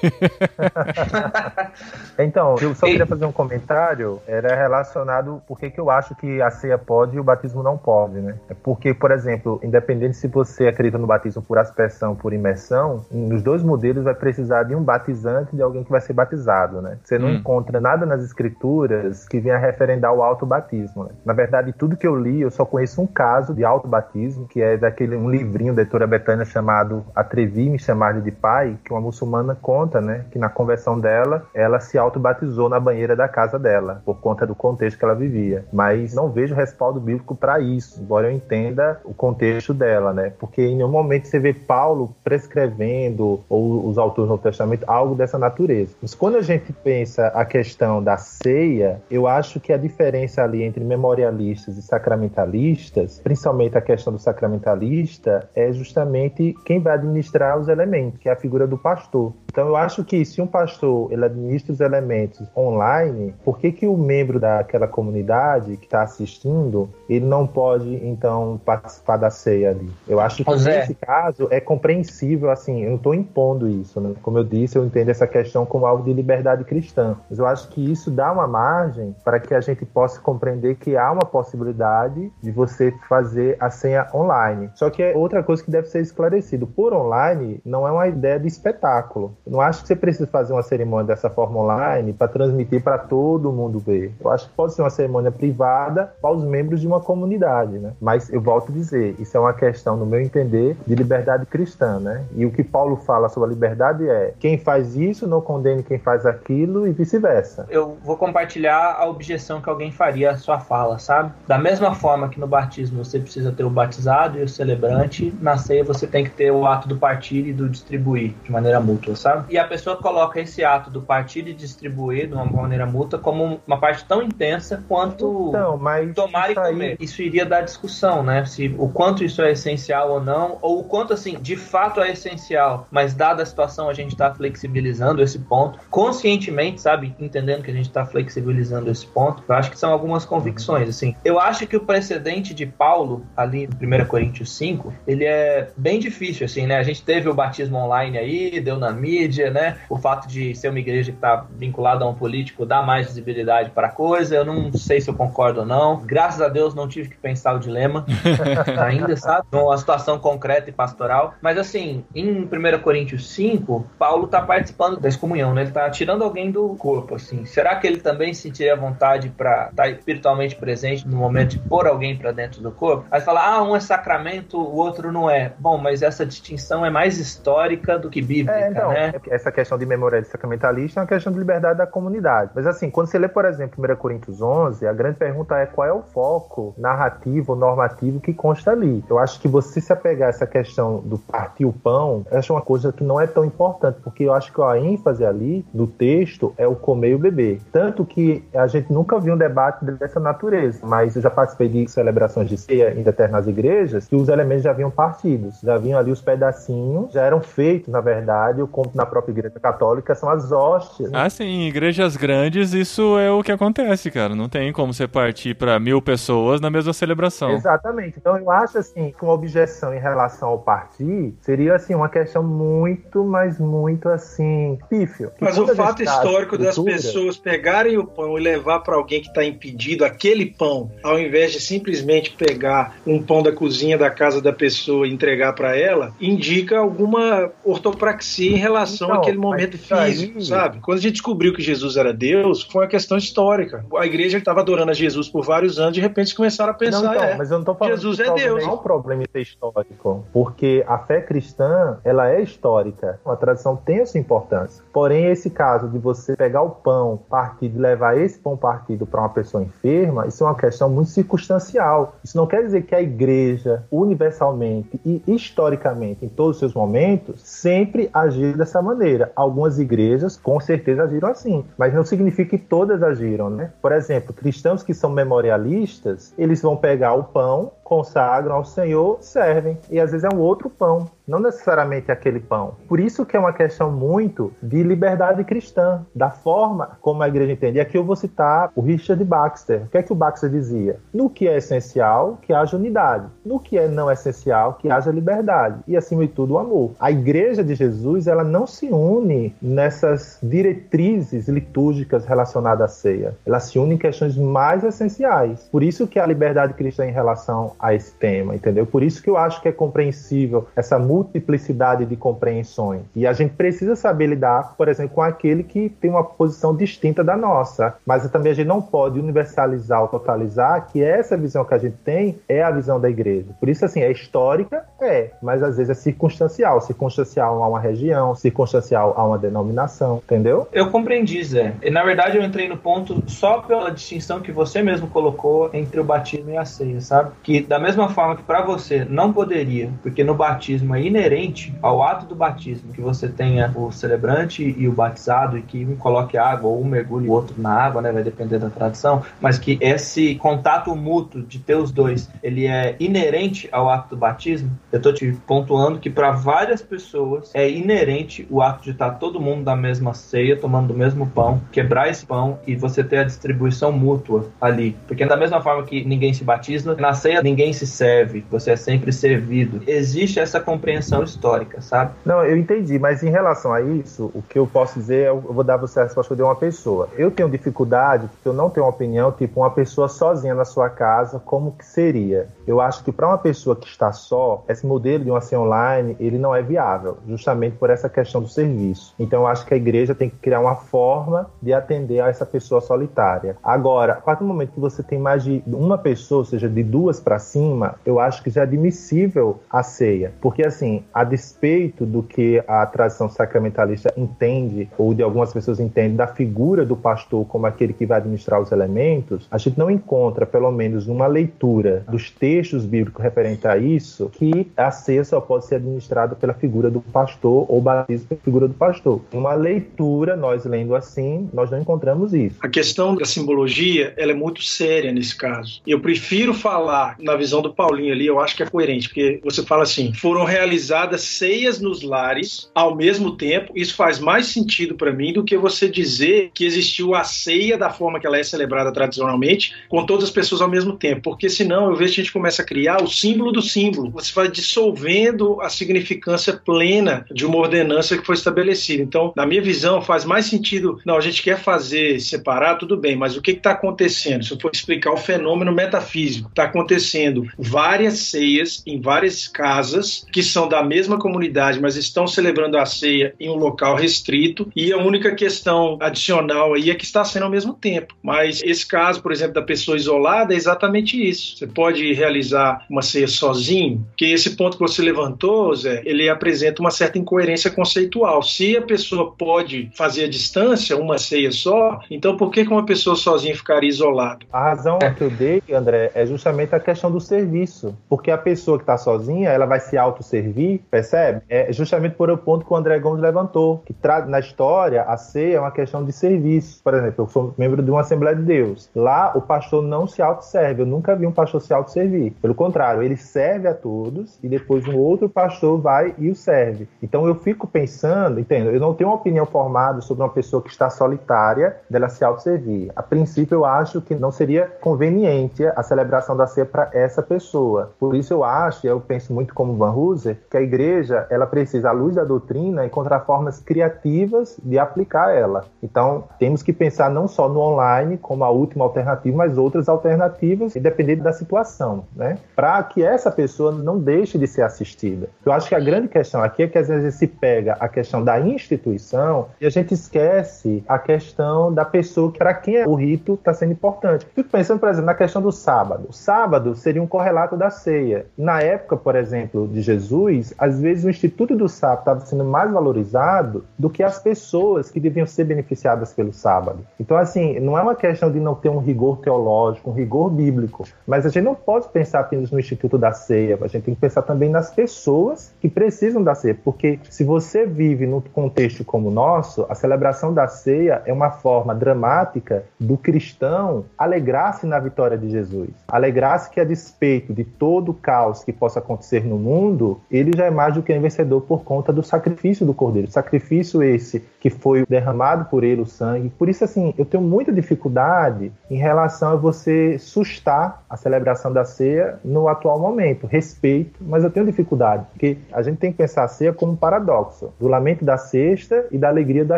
*laughs* então, eu só queria fazer um comentário, era relacionado por que eu acho que a ceia pode e o batismo não pode, né? É porque, por exemplo, independente se você acredita no batismo por aspersão, por imersão, nos dois modelos vai precisar de um batizante e de alguém que vai ser batizado, né? Você não hum. encontra nada nas escrituras que venha referendar o autobatismo, né? Na verdade, tudo que eu li, eu só conheço um caso de autobatismo, que é daquele um livrinho da editora Betânia chamado Atrevi-me chamar de pai, que uma muçulmana conta conta, né, que na conversão dela, ela se autobatizou na banheira da casa dela, por conta do contexto que ela vivia. Mas não vejo respaldo bíblico para isso, embora eu entenda o contexto dela, né? Porque em nenhum momento você vê Paulo prescrevendo, ou os autores no Testamento, algo dessa natureza. Mas quando a gente pensa a questão da ceia, eu acho que a diferença ali entre memorialistas e sacramentalistas, principalmente a questão do sacramentalista, é justamente quem vai administrar os elementos, que é a figura do pastor. Então eu acho que se um pastor ele administra os elementos online, por que, que o membro daquela comunidade que está assistindo ele não pode então participar da ceia ali? Eu acho que José. nesse caso é compreensível, assim, eu não estou impondo isso, né? Como eu disse, eu entendo essa questão como algo de liberdade cristã, mas eu acho que isso dá uma margem para que a gente possa compreender que há uma possibilidade de você fazer a senha online. Só que é outra coisa que deve ser esclarecido. Por online não é uma ideia de espetáculo. Não acho que você precisa fazer uma cerimônia dessa forma online para transmitir para todo mundo ver. Eu acho que pode ser uma cerimônia privada para os membros de uma comunidade, né? Mas eu volto a dizer, isso é uma questão, no meu entender, de liberdade cristã, né? E o que Paulo fala sobre a liberdade é quem faz isso não condene quem faz aquilo e vice-versa. Eu vou compartilhar a objeção que alguém faria à sua fala, sabe? Da mesma forma que no batismo você precisa ter o batizado e o celebrante, na ceia você tem que ter o ato do partir e do distribuir de maneira mútua, sabe? E a pessoa coloca esse ato do partir e distribuir de uma maneira mútua como uma parte tão intensa quanto então, tomar e comer. Aí... Isso iria dar discussão, né? Se o quanto isso é essencial ou não, ou o quanto, assim, de fato é essencial, mas dada a situação a gente está flexibilizando esse ponto, conscientemente, sabe? Entendendo que a gente está flexibilizando esse ponto. Eu acho que são algumas convicções, assim. Eu acho que o precedente de Paulo, ali em 1 Coríntios 5, ele é bem difícil, assim, né? A gente teve o batismo online aí, deu na mídia, mídia, né? O fato de ser uma igreja que está vinculada a um político dá mais visibilidade para a coisa. Eu não sei se eu concordo ou não. Graças a Deus não tive que pensar o dilema *laughs* ainda, sabe? Uma situação concreta e pastoral. Mas assim, em 1 Coríntios 5, Paulo está participando da excomunhão, né? Ele está tirando alguém do corpo, assim. Será que ele também sentiria vontade para estar tá espiritualmente presente no momento de pôr alguém para dentro do corpo? Aí fala, ah, um é sacramento, o outro não é. Bom, mas essa distinção é mais histórica do que bíblica, é, então, né? Essa questão de memorialismo sacramentalista é uma questão de liberdade da comunidade. Mas assim, quando você lê, por exemplo, 1 Coríntios 11, a grande pergunta é qual é o foco narrativo normativo que consta ali. Eu acho que você se apegar a essa questão do partir o pão, eu acho uma coisa que não é tão importante, porque eu acho que a ênfase ali do texto é o comer e o beber. Tanto que a gente nunca viu um debate dessa natureza, mas eu já participei de celebrações de ceia em determinadas igrejas que os elementos já vinham partidos, já vinham ali os pedacinhos, já eram feitos, na verdade, eu compro na própria igreja católica são as hóstias. Né? Ah, sim, em igrejas grandes isso é o que acontece, cara. Não tem como você partir para mil pessoas na mesma celebração. Exatamente. Então eu acho assim que uma objeção em relação ao partir seria assim uma questão muito, mas muito assim pífio. Mas o fato histórico das pessoas pegarem o pão e levar para alguém que está impedido aquele pão, ao invés de simplesmente pegar um pão da cozinha da casa da pessoa e entregar para ela, indica alguma ortopraxia em relação relação Então, àquele momento isso aí- físico, sabe? Quando a gente descobriu que Jesus era Deus, foi uma questão histórica. A igreja estava adorando a Jesus por vários anos, de repente começaram a pensar, não, então, é, mas eu não tô falando Jesus é Deus. Não é um problema em ser histórico, porque a fé cristã, ela é histórica. A tradição tem essa importância. Porém, esse caso de você pegar o pão partido e levar esse pão partido para uma pessoa enferma, isso é uma questão muito circunstancial. Isso não quer dizer que a igreja, universalmente e historicamente, em todos os seus momentos, sempre agiu dessa maneira. Algumas igrejas, com certeza, agiram assim, mas não significa que todas agiram, né? Por exemplo, cristãos que são memorialistas, eles vão pegar o pão, consagram ao Senhor, servem. E às vezes é um outro pão, não necessariamente aquele pão. Por isso que é uma questão muito de liberdade cristã, da forma como a igreja entende. E aqui eu vou citar o Richard Baxter. O que é que o Baxter dizia? No que é essencial, que haja unidade. No que é não essencial, que haja liberdade. E acima de tudo, o amor. A igreja de Jesus, ela não se une nessas diretrizes litúrgicas relacionadas à ceia. Ela se une em questões mais essenciais. Por isso que a liberdade cristã em relação a esse tema, entendeu? Por isso que eu acho que é compreensível essa multiplicidade de compreensões. E a gente precisa saber lidar, por exemplo, com aquele que tem uma posição distinta da nossa. Mas também a gente não pode universalizar ou totalizar que essa visão que a gente tem é a visão da igreja. Por isso, assim, é histórica, é, mas às vezes é circunstancial. Circunstancial a uma região, circunstancial a uma denominação, entendeu? Eu compreendi, Zé. Na verdade, eu entrei no ponto só pela distinção que você mesmo colocou entre o batismo e a ceia, sabe? Que da mesma forma que para você não poderia, porque no batismo é inerente ao ato do batismo que você tenha o celebrante e o batizado e que um coloque água ou um mergulhe o outro na água, né? Vai depender da tradição, mas que esse contato mútuo de ter os dois, ele é inerente ao ato do batismo. Eu tô te pontuando que para várias pessoas é inerente o ato de estar todo mundo da mesma ceia, tomando do mesmo pão, quebrar esse pão e você ter a distribuição mútua ali. Porque da mesma forma que ninguém se batiza, na ceia ninguém se serve, você é sempre servido. Existe essa compreensão histórica, sabe? Não, eu entendi, mas em relação a isso, o que eu posso dizer é, eu vou dar você a resposta de uma pessoa. Eu tenho dificuldade, porque eu não tenho uma opinião, tipo, uma pessoa sozinha na sua casa, como que seria? Eu acho que para uma pessoa que está só, esse modelo de uma ceia online, ele não é viável, justamente por essa questão do serviço. Então eu acho que a igreja tem que criar uma forma de atender a essa pessoa solitária. Agora, a partir do momento que você tem mais de uma pessoa, ou seja, de duas para cima, eu acho que já é admissível a ceia. Porque, assim, a despeito do que a tradição sacramentalista entende, ou de algumas pessoas entendem, da figura do pastor como aquele que vai administrar os elementos, a gente não encontra, pelo menos numa leitura dos textos bíblicos referentes a isso, que a ceia só pode ser administrada pela figura do pastor ou batismo pela figura do pastor. Uma leitura, nós lendo assim, nós não encontramos isso. A questão da simbologia, ela é muito séria nesse caso. Eu prefiro falar na visão do Paulinho ali, eu acho que é coerente, porque você fala assim, foram realizadas ceias nos lares ao mesmo tempo, isso faz mais sentido para mim do que você dizer que existiu a ceia da forma que ela é celebrada tradicionalmente, com todas as pessoas ao mesmo tempo, porque senão eu vejo que a gente começa a criar o símbolo do símbolo. Você vai dissolvendo a significância plena de uma ordenança que foi estabelecida. Então, na minha visão, faz mais sentido, não, a gente quer fazer separar, tudo bem, mas o que está acontecendo? Se eu for explicar o fenômeno metafísico, está acontecendo várias ceias em várias casas que são da mesma comunidade, mas estão celebrando a ceia em um local restrito, e a única questão adicional aí é que está sendo ao mesmo tempo. Mas esse caso, por exemplo, da pessoa isolada é exatamente isso. Você pode realizar uma ceia sozinho, que esse ponto que você levantou, Zé, ele apresenta uma certa incoerência conceitual. Se a pessoa pode fazer a distância, uma ceia só, então por que uma pessoa sozinha ficaria isolada? A razão que eu dei, André, é justamente a questão do serviço. Porque a pessoa que está sozinha, ela vai se autosservir, percebe? É justamente por o ponto que o André Gomes levantou. Que na história, a ceia é uma questão de serviço. Por exemplo, eu sou membro de uma Assembleia de Deus. Lá, o pastor não se autosserve. Eu nunca vi um pastor se autosservir. Pelo contrário, ele serve a todos e depois um outro pastor vai e o serve. Então eu fico pensando, entendo, eu não tenho uma opinião formada sobre uma pessoa que está solitária dela se autosservir. A princípio, eu acho que não seria conveniente a celebração da ceia para essa pessoa. Por isso eu acho, e eu penso muito como Van Hooser, que a igreja ela precisa, à luz da doutrina, encontrar formas criativas de aplicar ela. Então, temos que pensar não só no online como a última alternativa, mas outras alternativas, independente da situação, né? Para que essa pessoa não deixe de ser assistida. Eu acho que a grande questão aqui é que às vezes se pega a questão da instituição e a gente esquece a questão da pessoa para quem o rito está sendo importante. Fico pensando, por exemplo, na questão do sábado. O sábado seria um correlato da ceia. Na época, por exemplo, de Jesus, às vezes o Instituto do Sábado estava sendo mais valorizado do que as pessoas que deviam ser beneficiadas pelo sábado. Então, assim, não é uma questão de não ter um rigor teológico, um rigor bíblico, mas a gente não pode pensar apenas no Instituto da Ceia, a gente tem que pensar também nas pessoas que precisam da ceia, porque se você vive num contexto como o nosso, a celebração da ceia é uma forma dramática do cristão alegrar-se na vitória de Jesus, alegrar-se que a despeito de todo o caos que possa acontecer no mundo, ele já é mais do que um vencedor por conta do sacrifício do Cordeiro, sacrifício esse que foi derramado por ele o sangue. Por isso, assim, eu tenho muita dificuldade em relação a você sustar a celebração da ceia no atual momento. Respeito, mas eu tenho dificuldade, porque a gente tem que pensar a ceia como um paradoxo do lamento da sexta e da alegria da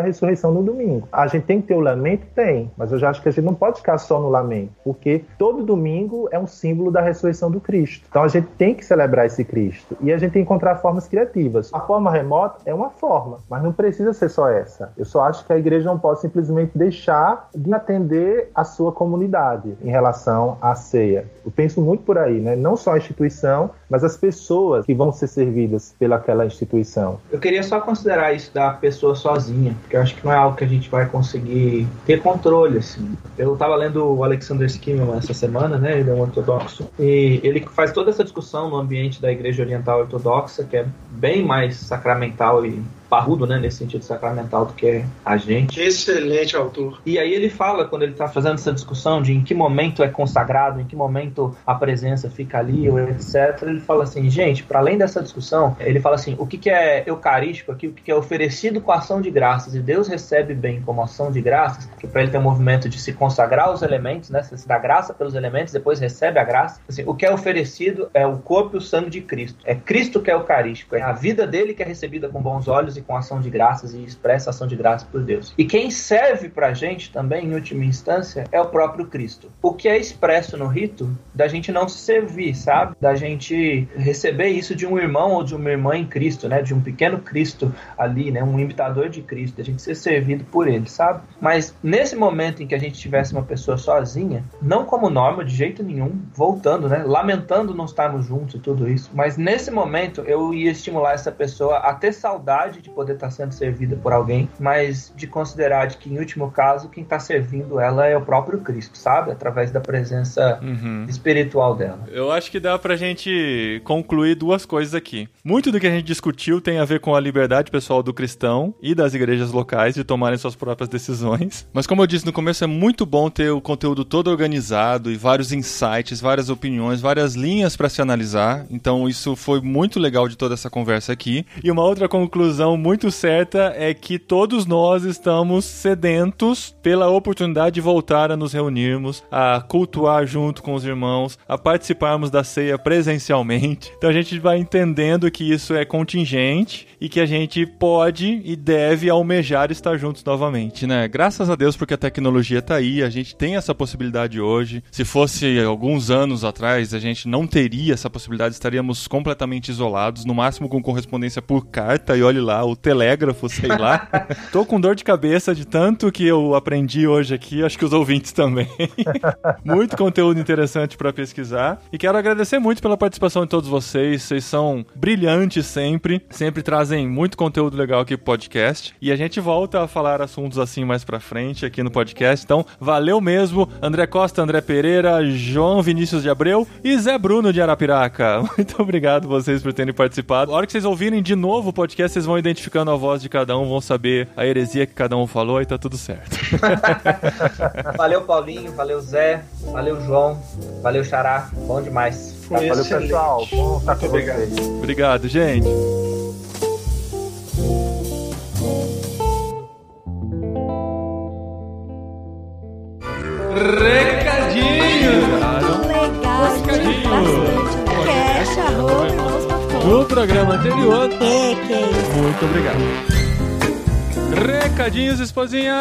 ressurreição no domingo. A gente tem que ter o lamento? Tem, mas eu já acho que a gente não pode ficar só no lamento, porque todo domingo é um símbolo da ressurreição do Cristo. Então a gente tem que celebrar esse Cristo e a gente tem encontrar formas criativas. A forma remota é uma forma, mas não precisa ser só essa. Eu só acho que a igreja não pode simplesmente deixar de atender a sua comunidade em relação à ceia. Eu penso muito por aí, né? Não só a instituição, mas as pessoas que vão ser servidas pelaquela instituição. Eu queria só considerar isso da pessoa sozinha, porque eu acho que não é algo que a gente vai conseguir ter controle, assim. Eu estava lendo o Alexander Schimmel essa semana, né? Ele é um ortodoxo, e ele faz toda essa discussão no ambiente da Igreja Oriental Ortodoxa, que é bem mais sacramental e parrudo, né, nesse sentido sacramental do que a gente. Excelente autor. E aí ele fala, quando ele está fazendo essa discussão de em que momento é consagrado, em que momento a presença fica ali, ou etc., ele fala assim, gente, para além dessa discussão, ele fala assim, o que, que é eucarístico aqui, o que, que é oferecido com ação de graças, e Deus recebe bem como ação de graças, que para ele tem um movimento de se consagrar os elementos, né, se dá graça pelos elementos, depois recebe a graça. Assim, o que é oferecido é o corpo e o sangue de Cristo. É Cristo que é eucarístico, é a vida dele que é recebida com bons olhos e com ação de graças e expressa ação de graças por Deus. E quem serve pra gente também, em última instância, é o próprio Cristo. O que é expresso no rito da gente não se servir, sabe? Da gente receber isso de um irmão ou de uma irmã em Cristo, né? De um pequeno Cristo ali, né? Um imitador de Cristo, da gente ser servido por ele, sabe? Mas nesse momento em que a gente tivesse uma pessoa sozinha, não como norma de jeito nenhum, voltando, né? Lamentando não estarmos juntos e tudo isso, mas nesse momento eu ia estimular essa pessoa a ter saudade de poder estar sendo servida por alguém, mas de considerar de que, em último caso, quem está servindo ela é o próprio Cristo, sabe? Através da presença uhum. espiritual dela. Eu acho que dá pra gente concluir duas coisas aqui. Muito do que a gente discutiu tem a ver com a liberdade pessoal do cristão e das igrejas locais de tomarem suas próprias decisões. Mas como eu disse no começo, é muito bom ter o conteúdo todo organizado e vários insights, várias opiniões, várias linhas para se analisar. Então isso foi muito legal de toda essa conversa aqui. E uma outra conclusão muito certa é que todos nós estamos sedentos pela oportunidade de voltar a nos reunirmos, a cultuar junto com os irmãos, a participarmos da ceia presencialmente. Então a gente vai entendendo que isso é contingente e que a gente pode e deve almejar estar juntos novamente, né? Graças a Deus porque a tecnologia tá aí, a gente tem essa possibilidade hoje. Se fosse alguns anos atrás, a gente não teria essa possibilidade, estaríamos completamente isolados, no máximo com correspondência por carta e olhe lá, o telégrafo, sei lá. *laughs* Tô com dor de cabeça de tanto que eu aprendi hoje aqui, acho que os ouvintes também. *laughs* muito conteúdo interessante para pesquisar. E quero agradecer muito pela participação de todos vocês. Vocês são brilhantes sempre, sempre trazem muito conteúdo legal aqui pro podcast. E a gente volta a falar assuntos assim mais pra frente aqui no podcast. Então, valeu mesmo, André Costa, André Pereira, João Vinícius de Abreu e Zé Bruno de Arapiraca. *laughs* Muito obrigado vocês por terem participado. A hora que vocês ouvirem de novo o podcast, vocês vão identificando a voz de cada um, vão saber a heresia que cada um falou e tá tudo certo. *laughs* valeu, Paulinho, valeu, Zé, valeu, João, valeu, Xará, bom demais. Valeu, pessoal. Bom estar com vocês. Obrigado, gente. Recadinho! Legal, Recadinho! bastante. Cash, arroba, No programa anterior. É, que isso. Muito obrigado. Recadinhos, esposinha!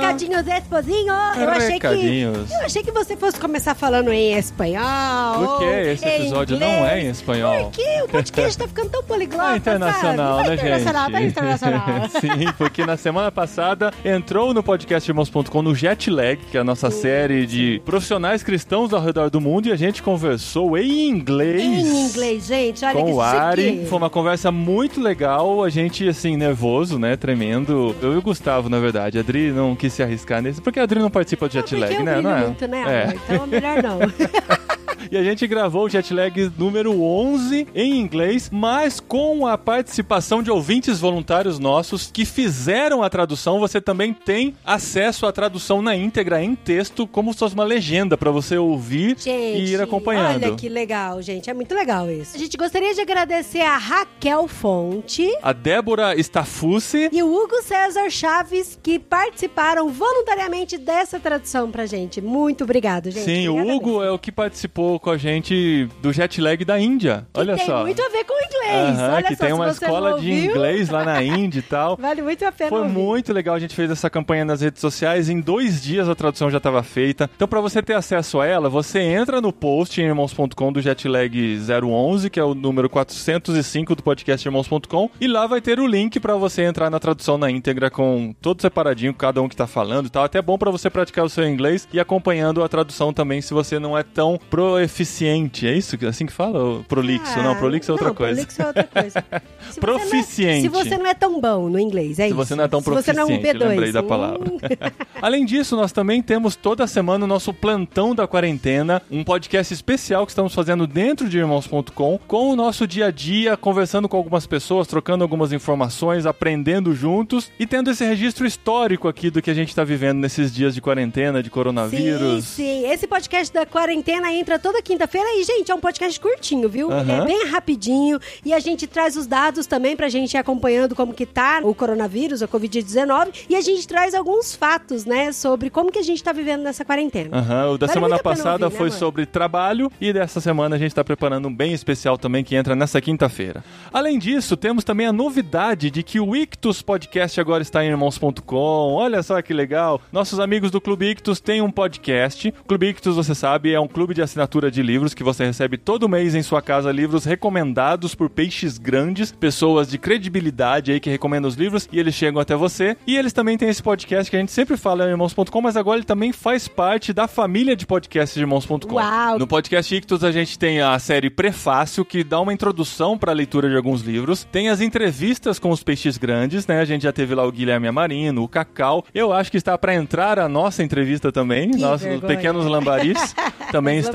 Recadinhos, esposinho. Eu achei que Recadinhos. eu achei que você fosse começar falando em espanhol. Por que esse episódio não inglês. é em espanhol? Porque o podcast tá ficando tão poliglota, Tá *laughs* internacional, sabe? né, tá internacional, gente? Tá internacional, Sim, porque na semana passada entrou no podcastirmãos.com no Jetlag, que é a nossa série de profissionais cristãos ao redor do mundo, e a gente conversou em inglês. Em inglês, gente, olha que com o Ari. Foi uma conversa muito legal. A gente, assim, nervoso, né? Tremendo. Eu e o Gustavo, na verdade. A Adri não quis se arriscar nesse, porque a Adri não participa do Porque Jetlag, eu né? Não é? muito, né, É. Então melhor não. *laughs* E a gente gravou o Jetlag número 11 em inglês, mas com a participação de ouvintes voluntários nossos que fizeram a tradução. Você também tem acesso à tradução na íntegra, em texto, como se fosse uma legenda para você ouvir Gente, e ir acompanhando. olha que legal, gente. É muito legal isso. A gente gostaria de agradecer a Raquel Fonte A Débora Stafucci. e o Hugo César Chaves que participaram voluntariamente dessa tradução pra gente. Muito obrigado, gente. Sim, o Hugo mesmo. é o que participou com a gente do jet lag da Índia. Que Olha tem só. muito a ver com o inglês. Aham, Olha que só, tem uma escola de inglês lá na *laughs* Índia e tal. Vale muito a pena Foi ouvir. muito legal, a gente fez essa campanha nas redes sociais. Em dois dias a tradução já estava feita. Então, para você ter acesso a ela, você entra no post em irmãos.com do Jetlag 011, que é o número 405 do podcast irmãos.com, e lá vai ter o link para você entrar na tradução na íntegra com todo separadinho, cada um que tá falando e tal. Até bom para você praticar o seu inglês e acompanhando a tradução também, se você não é tão proeficiente. É isso? Assim que fala? Prolixo? Ah, não, prolixo é outra não, coisa. Prolixo é outra coisa. *laughs* Se você não é- Proficiente. se você não é tão bom no inglês, é Se isso. você não é tão Se você não é um proficiente, B2. lembrei da hum, palavra. *laughs* *laughs* Além disso, nós também temos toda semana o nosso plantão da quarentena, um podcast especial que estamos fazendo dentro de irmãos.com, com o nosso dia a dia, conversando com algumas pessoas, trocando algumas informações, aprendendo juntos e tendo esse registro histórico aqui do que a gente está vivendo nesses dias de quarentena, de coronavírus. Sim, sim. Esse podcast da quarentena entra toda quinta-feira e, gente, é um podcast curtinho, viu? Ele é bem rapidinho e a gente traz os dados também pra gente ir acompanhando como que tá o coronavírus, a Covid-19, e a gente traz alguns fatos, né, sobre como que a gente tá vivendo nessa quarentena. Aham, o da Vale semana passada ouvir, né, foi sobre trabalho e dessa semana a gente está preparando um bem especial também que entra nessa quinta-feira. Além disso, temos também a novidade de que o Ictus Podcast agora está em irmãos.com. Olha só que legal. Nossos amigos do Clube Ictus têm um podcast. O Clube Ictus, você sabe, é um clube de assinatura de livros que você recebe todo mês em sua casa livros recomendados por peixes grandes, pessoas de credibilidade aí que recomendam os livros e eles chegam até você. E eles também têm esse podcast que a gente sempre fala em irmãos.com, mas agora ele também faz parte da família de podcasts de irmãos.com. Uau! No podcast Ictus a gente tem a série Prefácio, que dá uma introdução para a leitura de alguns livros. Tem as entrevistas com os peixes grandes, né? A gente já teve lá o Guilherme Amarino, o Cacau. Eu acho que está para entrar a nossa entrevista também. Que Nossos vergonha. pequenos lambaris *laughs* também Os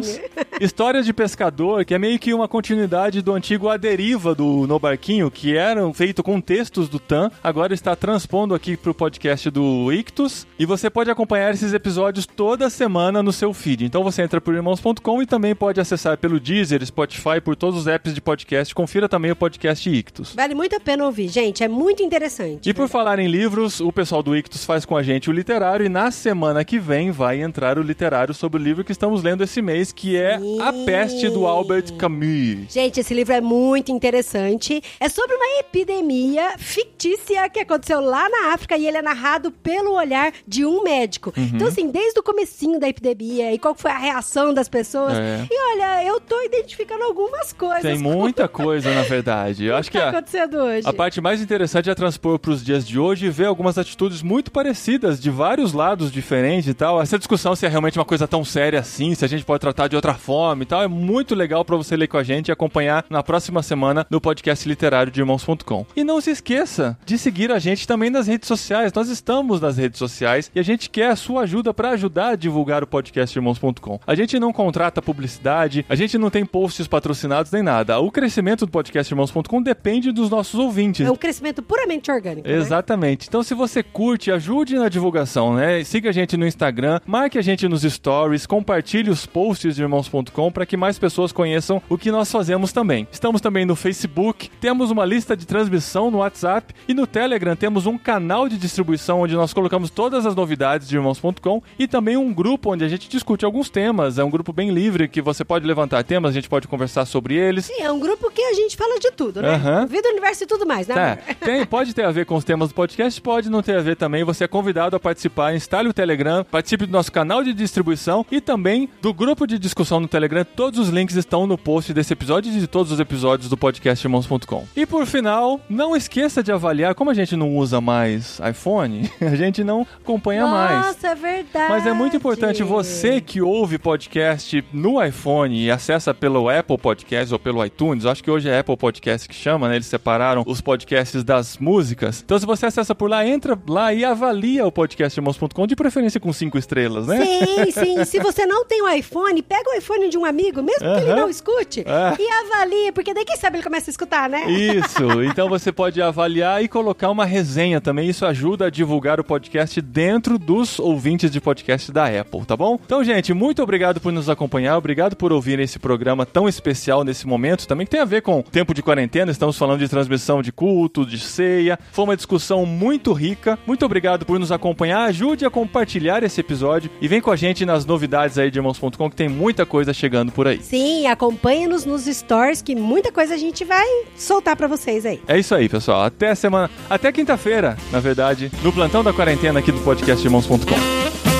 estaremos. *laughs* Histórias de Pescador, que é meio que uma continuidade do antigo A Deriva do No Barquinho, que era feito com textos do Tan, agora está transpondo aqui pro podcast do Ictus. E você pode acompanhar esses episódios toda semana no seu feed. Então você entra por irmãos.com e também pode acessar pelo Deezer, Spotify, por todos os apps de podcast. Confira também o podcast Ictus. Vale muito a pena ouvir, gente. É muito interessante. E por falar em livros, o pessoal do Ictus faz com a gente o literário e na semana que vem vai entrar o literário sobre o livro que estamos lendo esse mês, que é A Peste do Albert Camus. Gente, esse livro é muito interessante. É sobre uma epidemia fictícia que aconteceu lá na África e ele é narrado pelo olhar de um médico. Uhum. Então, assim, desde o comecinho da epidemia e qual foi a reação das pessoas. É. E olha, eu tô identificando algumas coisas. Tem muita *laughs* coisa, na verdade. Eu acho que tá a, acontecendo hoje. a parte mais interessante é transpor para os dias de hoje e ver algumas atitudes muito parecidas de vários lados diferentes e tal. Essa discussão se é realmente uma coisa tão séria assim, se a gente pode tratar de outra forma e tal, é muito legal para você ler com a gente e acompanhar na próxima semana no podcast literário de irmãos.com. E não se esqueça de seguir a gente também nas redes sociais. Nós estamos nas redes sociais e a gente quer a sua ajuda para ajudar a divulgar o podcast irmãos.com. A gente não contrata publicidade, a gente não tem posts patrocinados nem nada. O crescimento do podcast irmãos.com depende dos nossos ouvintes. É um crescimento puramente orgânico. né? Exatamente. Então, se você curte, ajude na divulgação, né? Siga a gente no Instagram, marque a gente nos stories, compartilhe os posts de irmãos.com irmãos.com para que mais pessoas conheçam o que nós fazemos também. Estamos também no Facebook, temos uma lista de transmissão no WhatsApp e no Telegram temos um canal de distribuição onde nós colocamos todas as novidades de irmãos.com e também um grupo onde a gente discute alguns temas. É um grupo bem livre que você pode levantar temas, a gente pode conversar sobre eles. Sim, é um grupo que a gente fala de tudo, né? Aham. Vida, universo e tudo mais, né? É, *laughs* tem, pode ter a ver com os temas do podcast, pode não ter a ver também. Você é convidado a participar, instale o Telegram, participe do nosso canal de distribuição e também do grupo de discussão no Telegram. Todos os links estão no post desse episódio e de todos os episódios do podcast irmãos.com. E por final, não esqueça de avaliar, como a gente não usa mais iPhone, *laughs* a gente não acompanha mais. Nossa, é verdade. Mas é muito importante você que ouve podcast no iPhone e acessa pelo Apple Podcast ou pelo iTunes, acho que hoje é Apple Podcast que chama, né? Eles separaram os podcasts das músicas. Então se você acessa por lá, entra lá e avalia o podcast irmãos.com, de preferência com cinco estrelas, né? Sim, sim. *laughs* Se você não tem o iPhone, pega o iPhone de um amigo, mesmo que ele não escute, É. e avalie, porque daí quem sabe ele começa a escutar, né? Isso, *laughs* então você pode avaliar e colocar uma resenha também. Isso ajuda a divulgar o podcast dentro dos ouvintes de podcast da Apple, tá bom? Então, gente, muito obrigado por nos acompanhar, obrigado por ouvir esse programa tão especial nesse momento, também que tem a ver com tempo de quarentena. Estamos falando de transmissão de culto, de ceia. Foi uma discussão muito rica. Muito obrigado por nos acompanhar. Ajude a compartilhar esse episódio e vem com a gente nas novidades aí de irmãos.com que tem muita coisa chegando por aí. Sim, acompanhe-nos nos stories, que muita coisa a gente vai soltar pra vocês aí. É isso aí, pessoal. Até semana, até quinta-feira, na verdade, no plantão da quarentena aqui do podcast irmãos.com.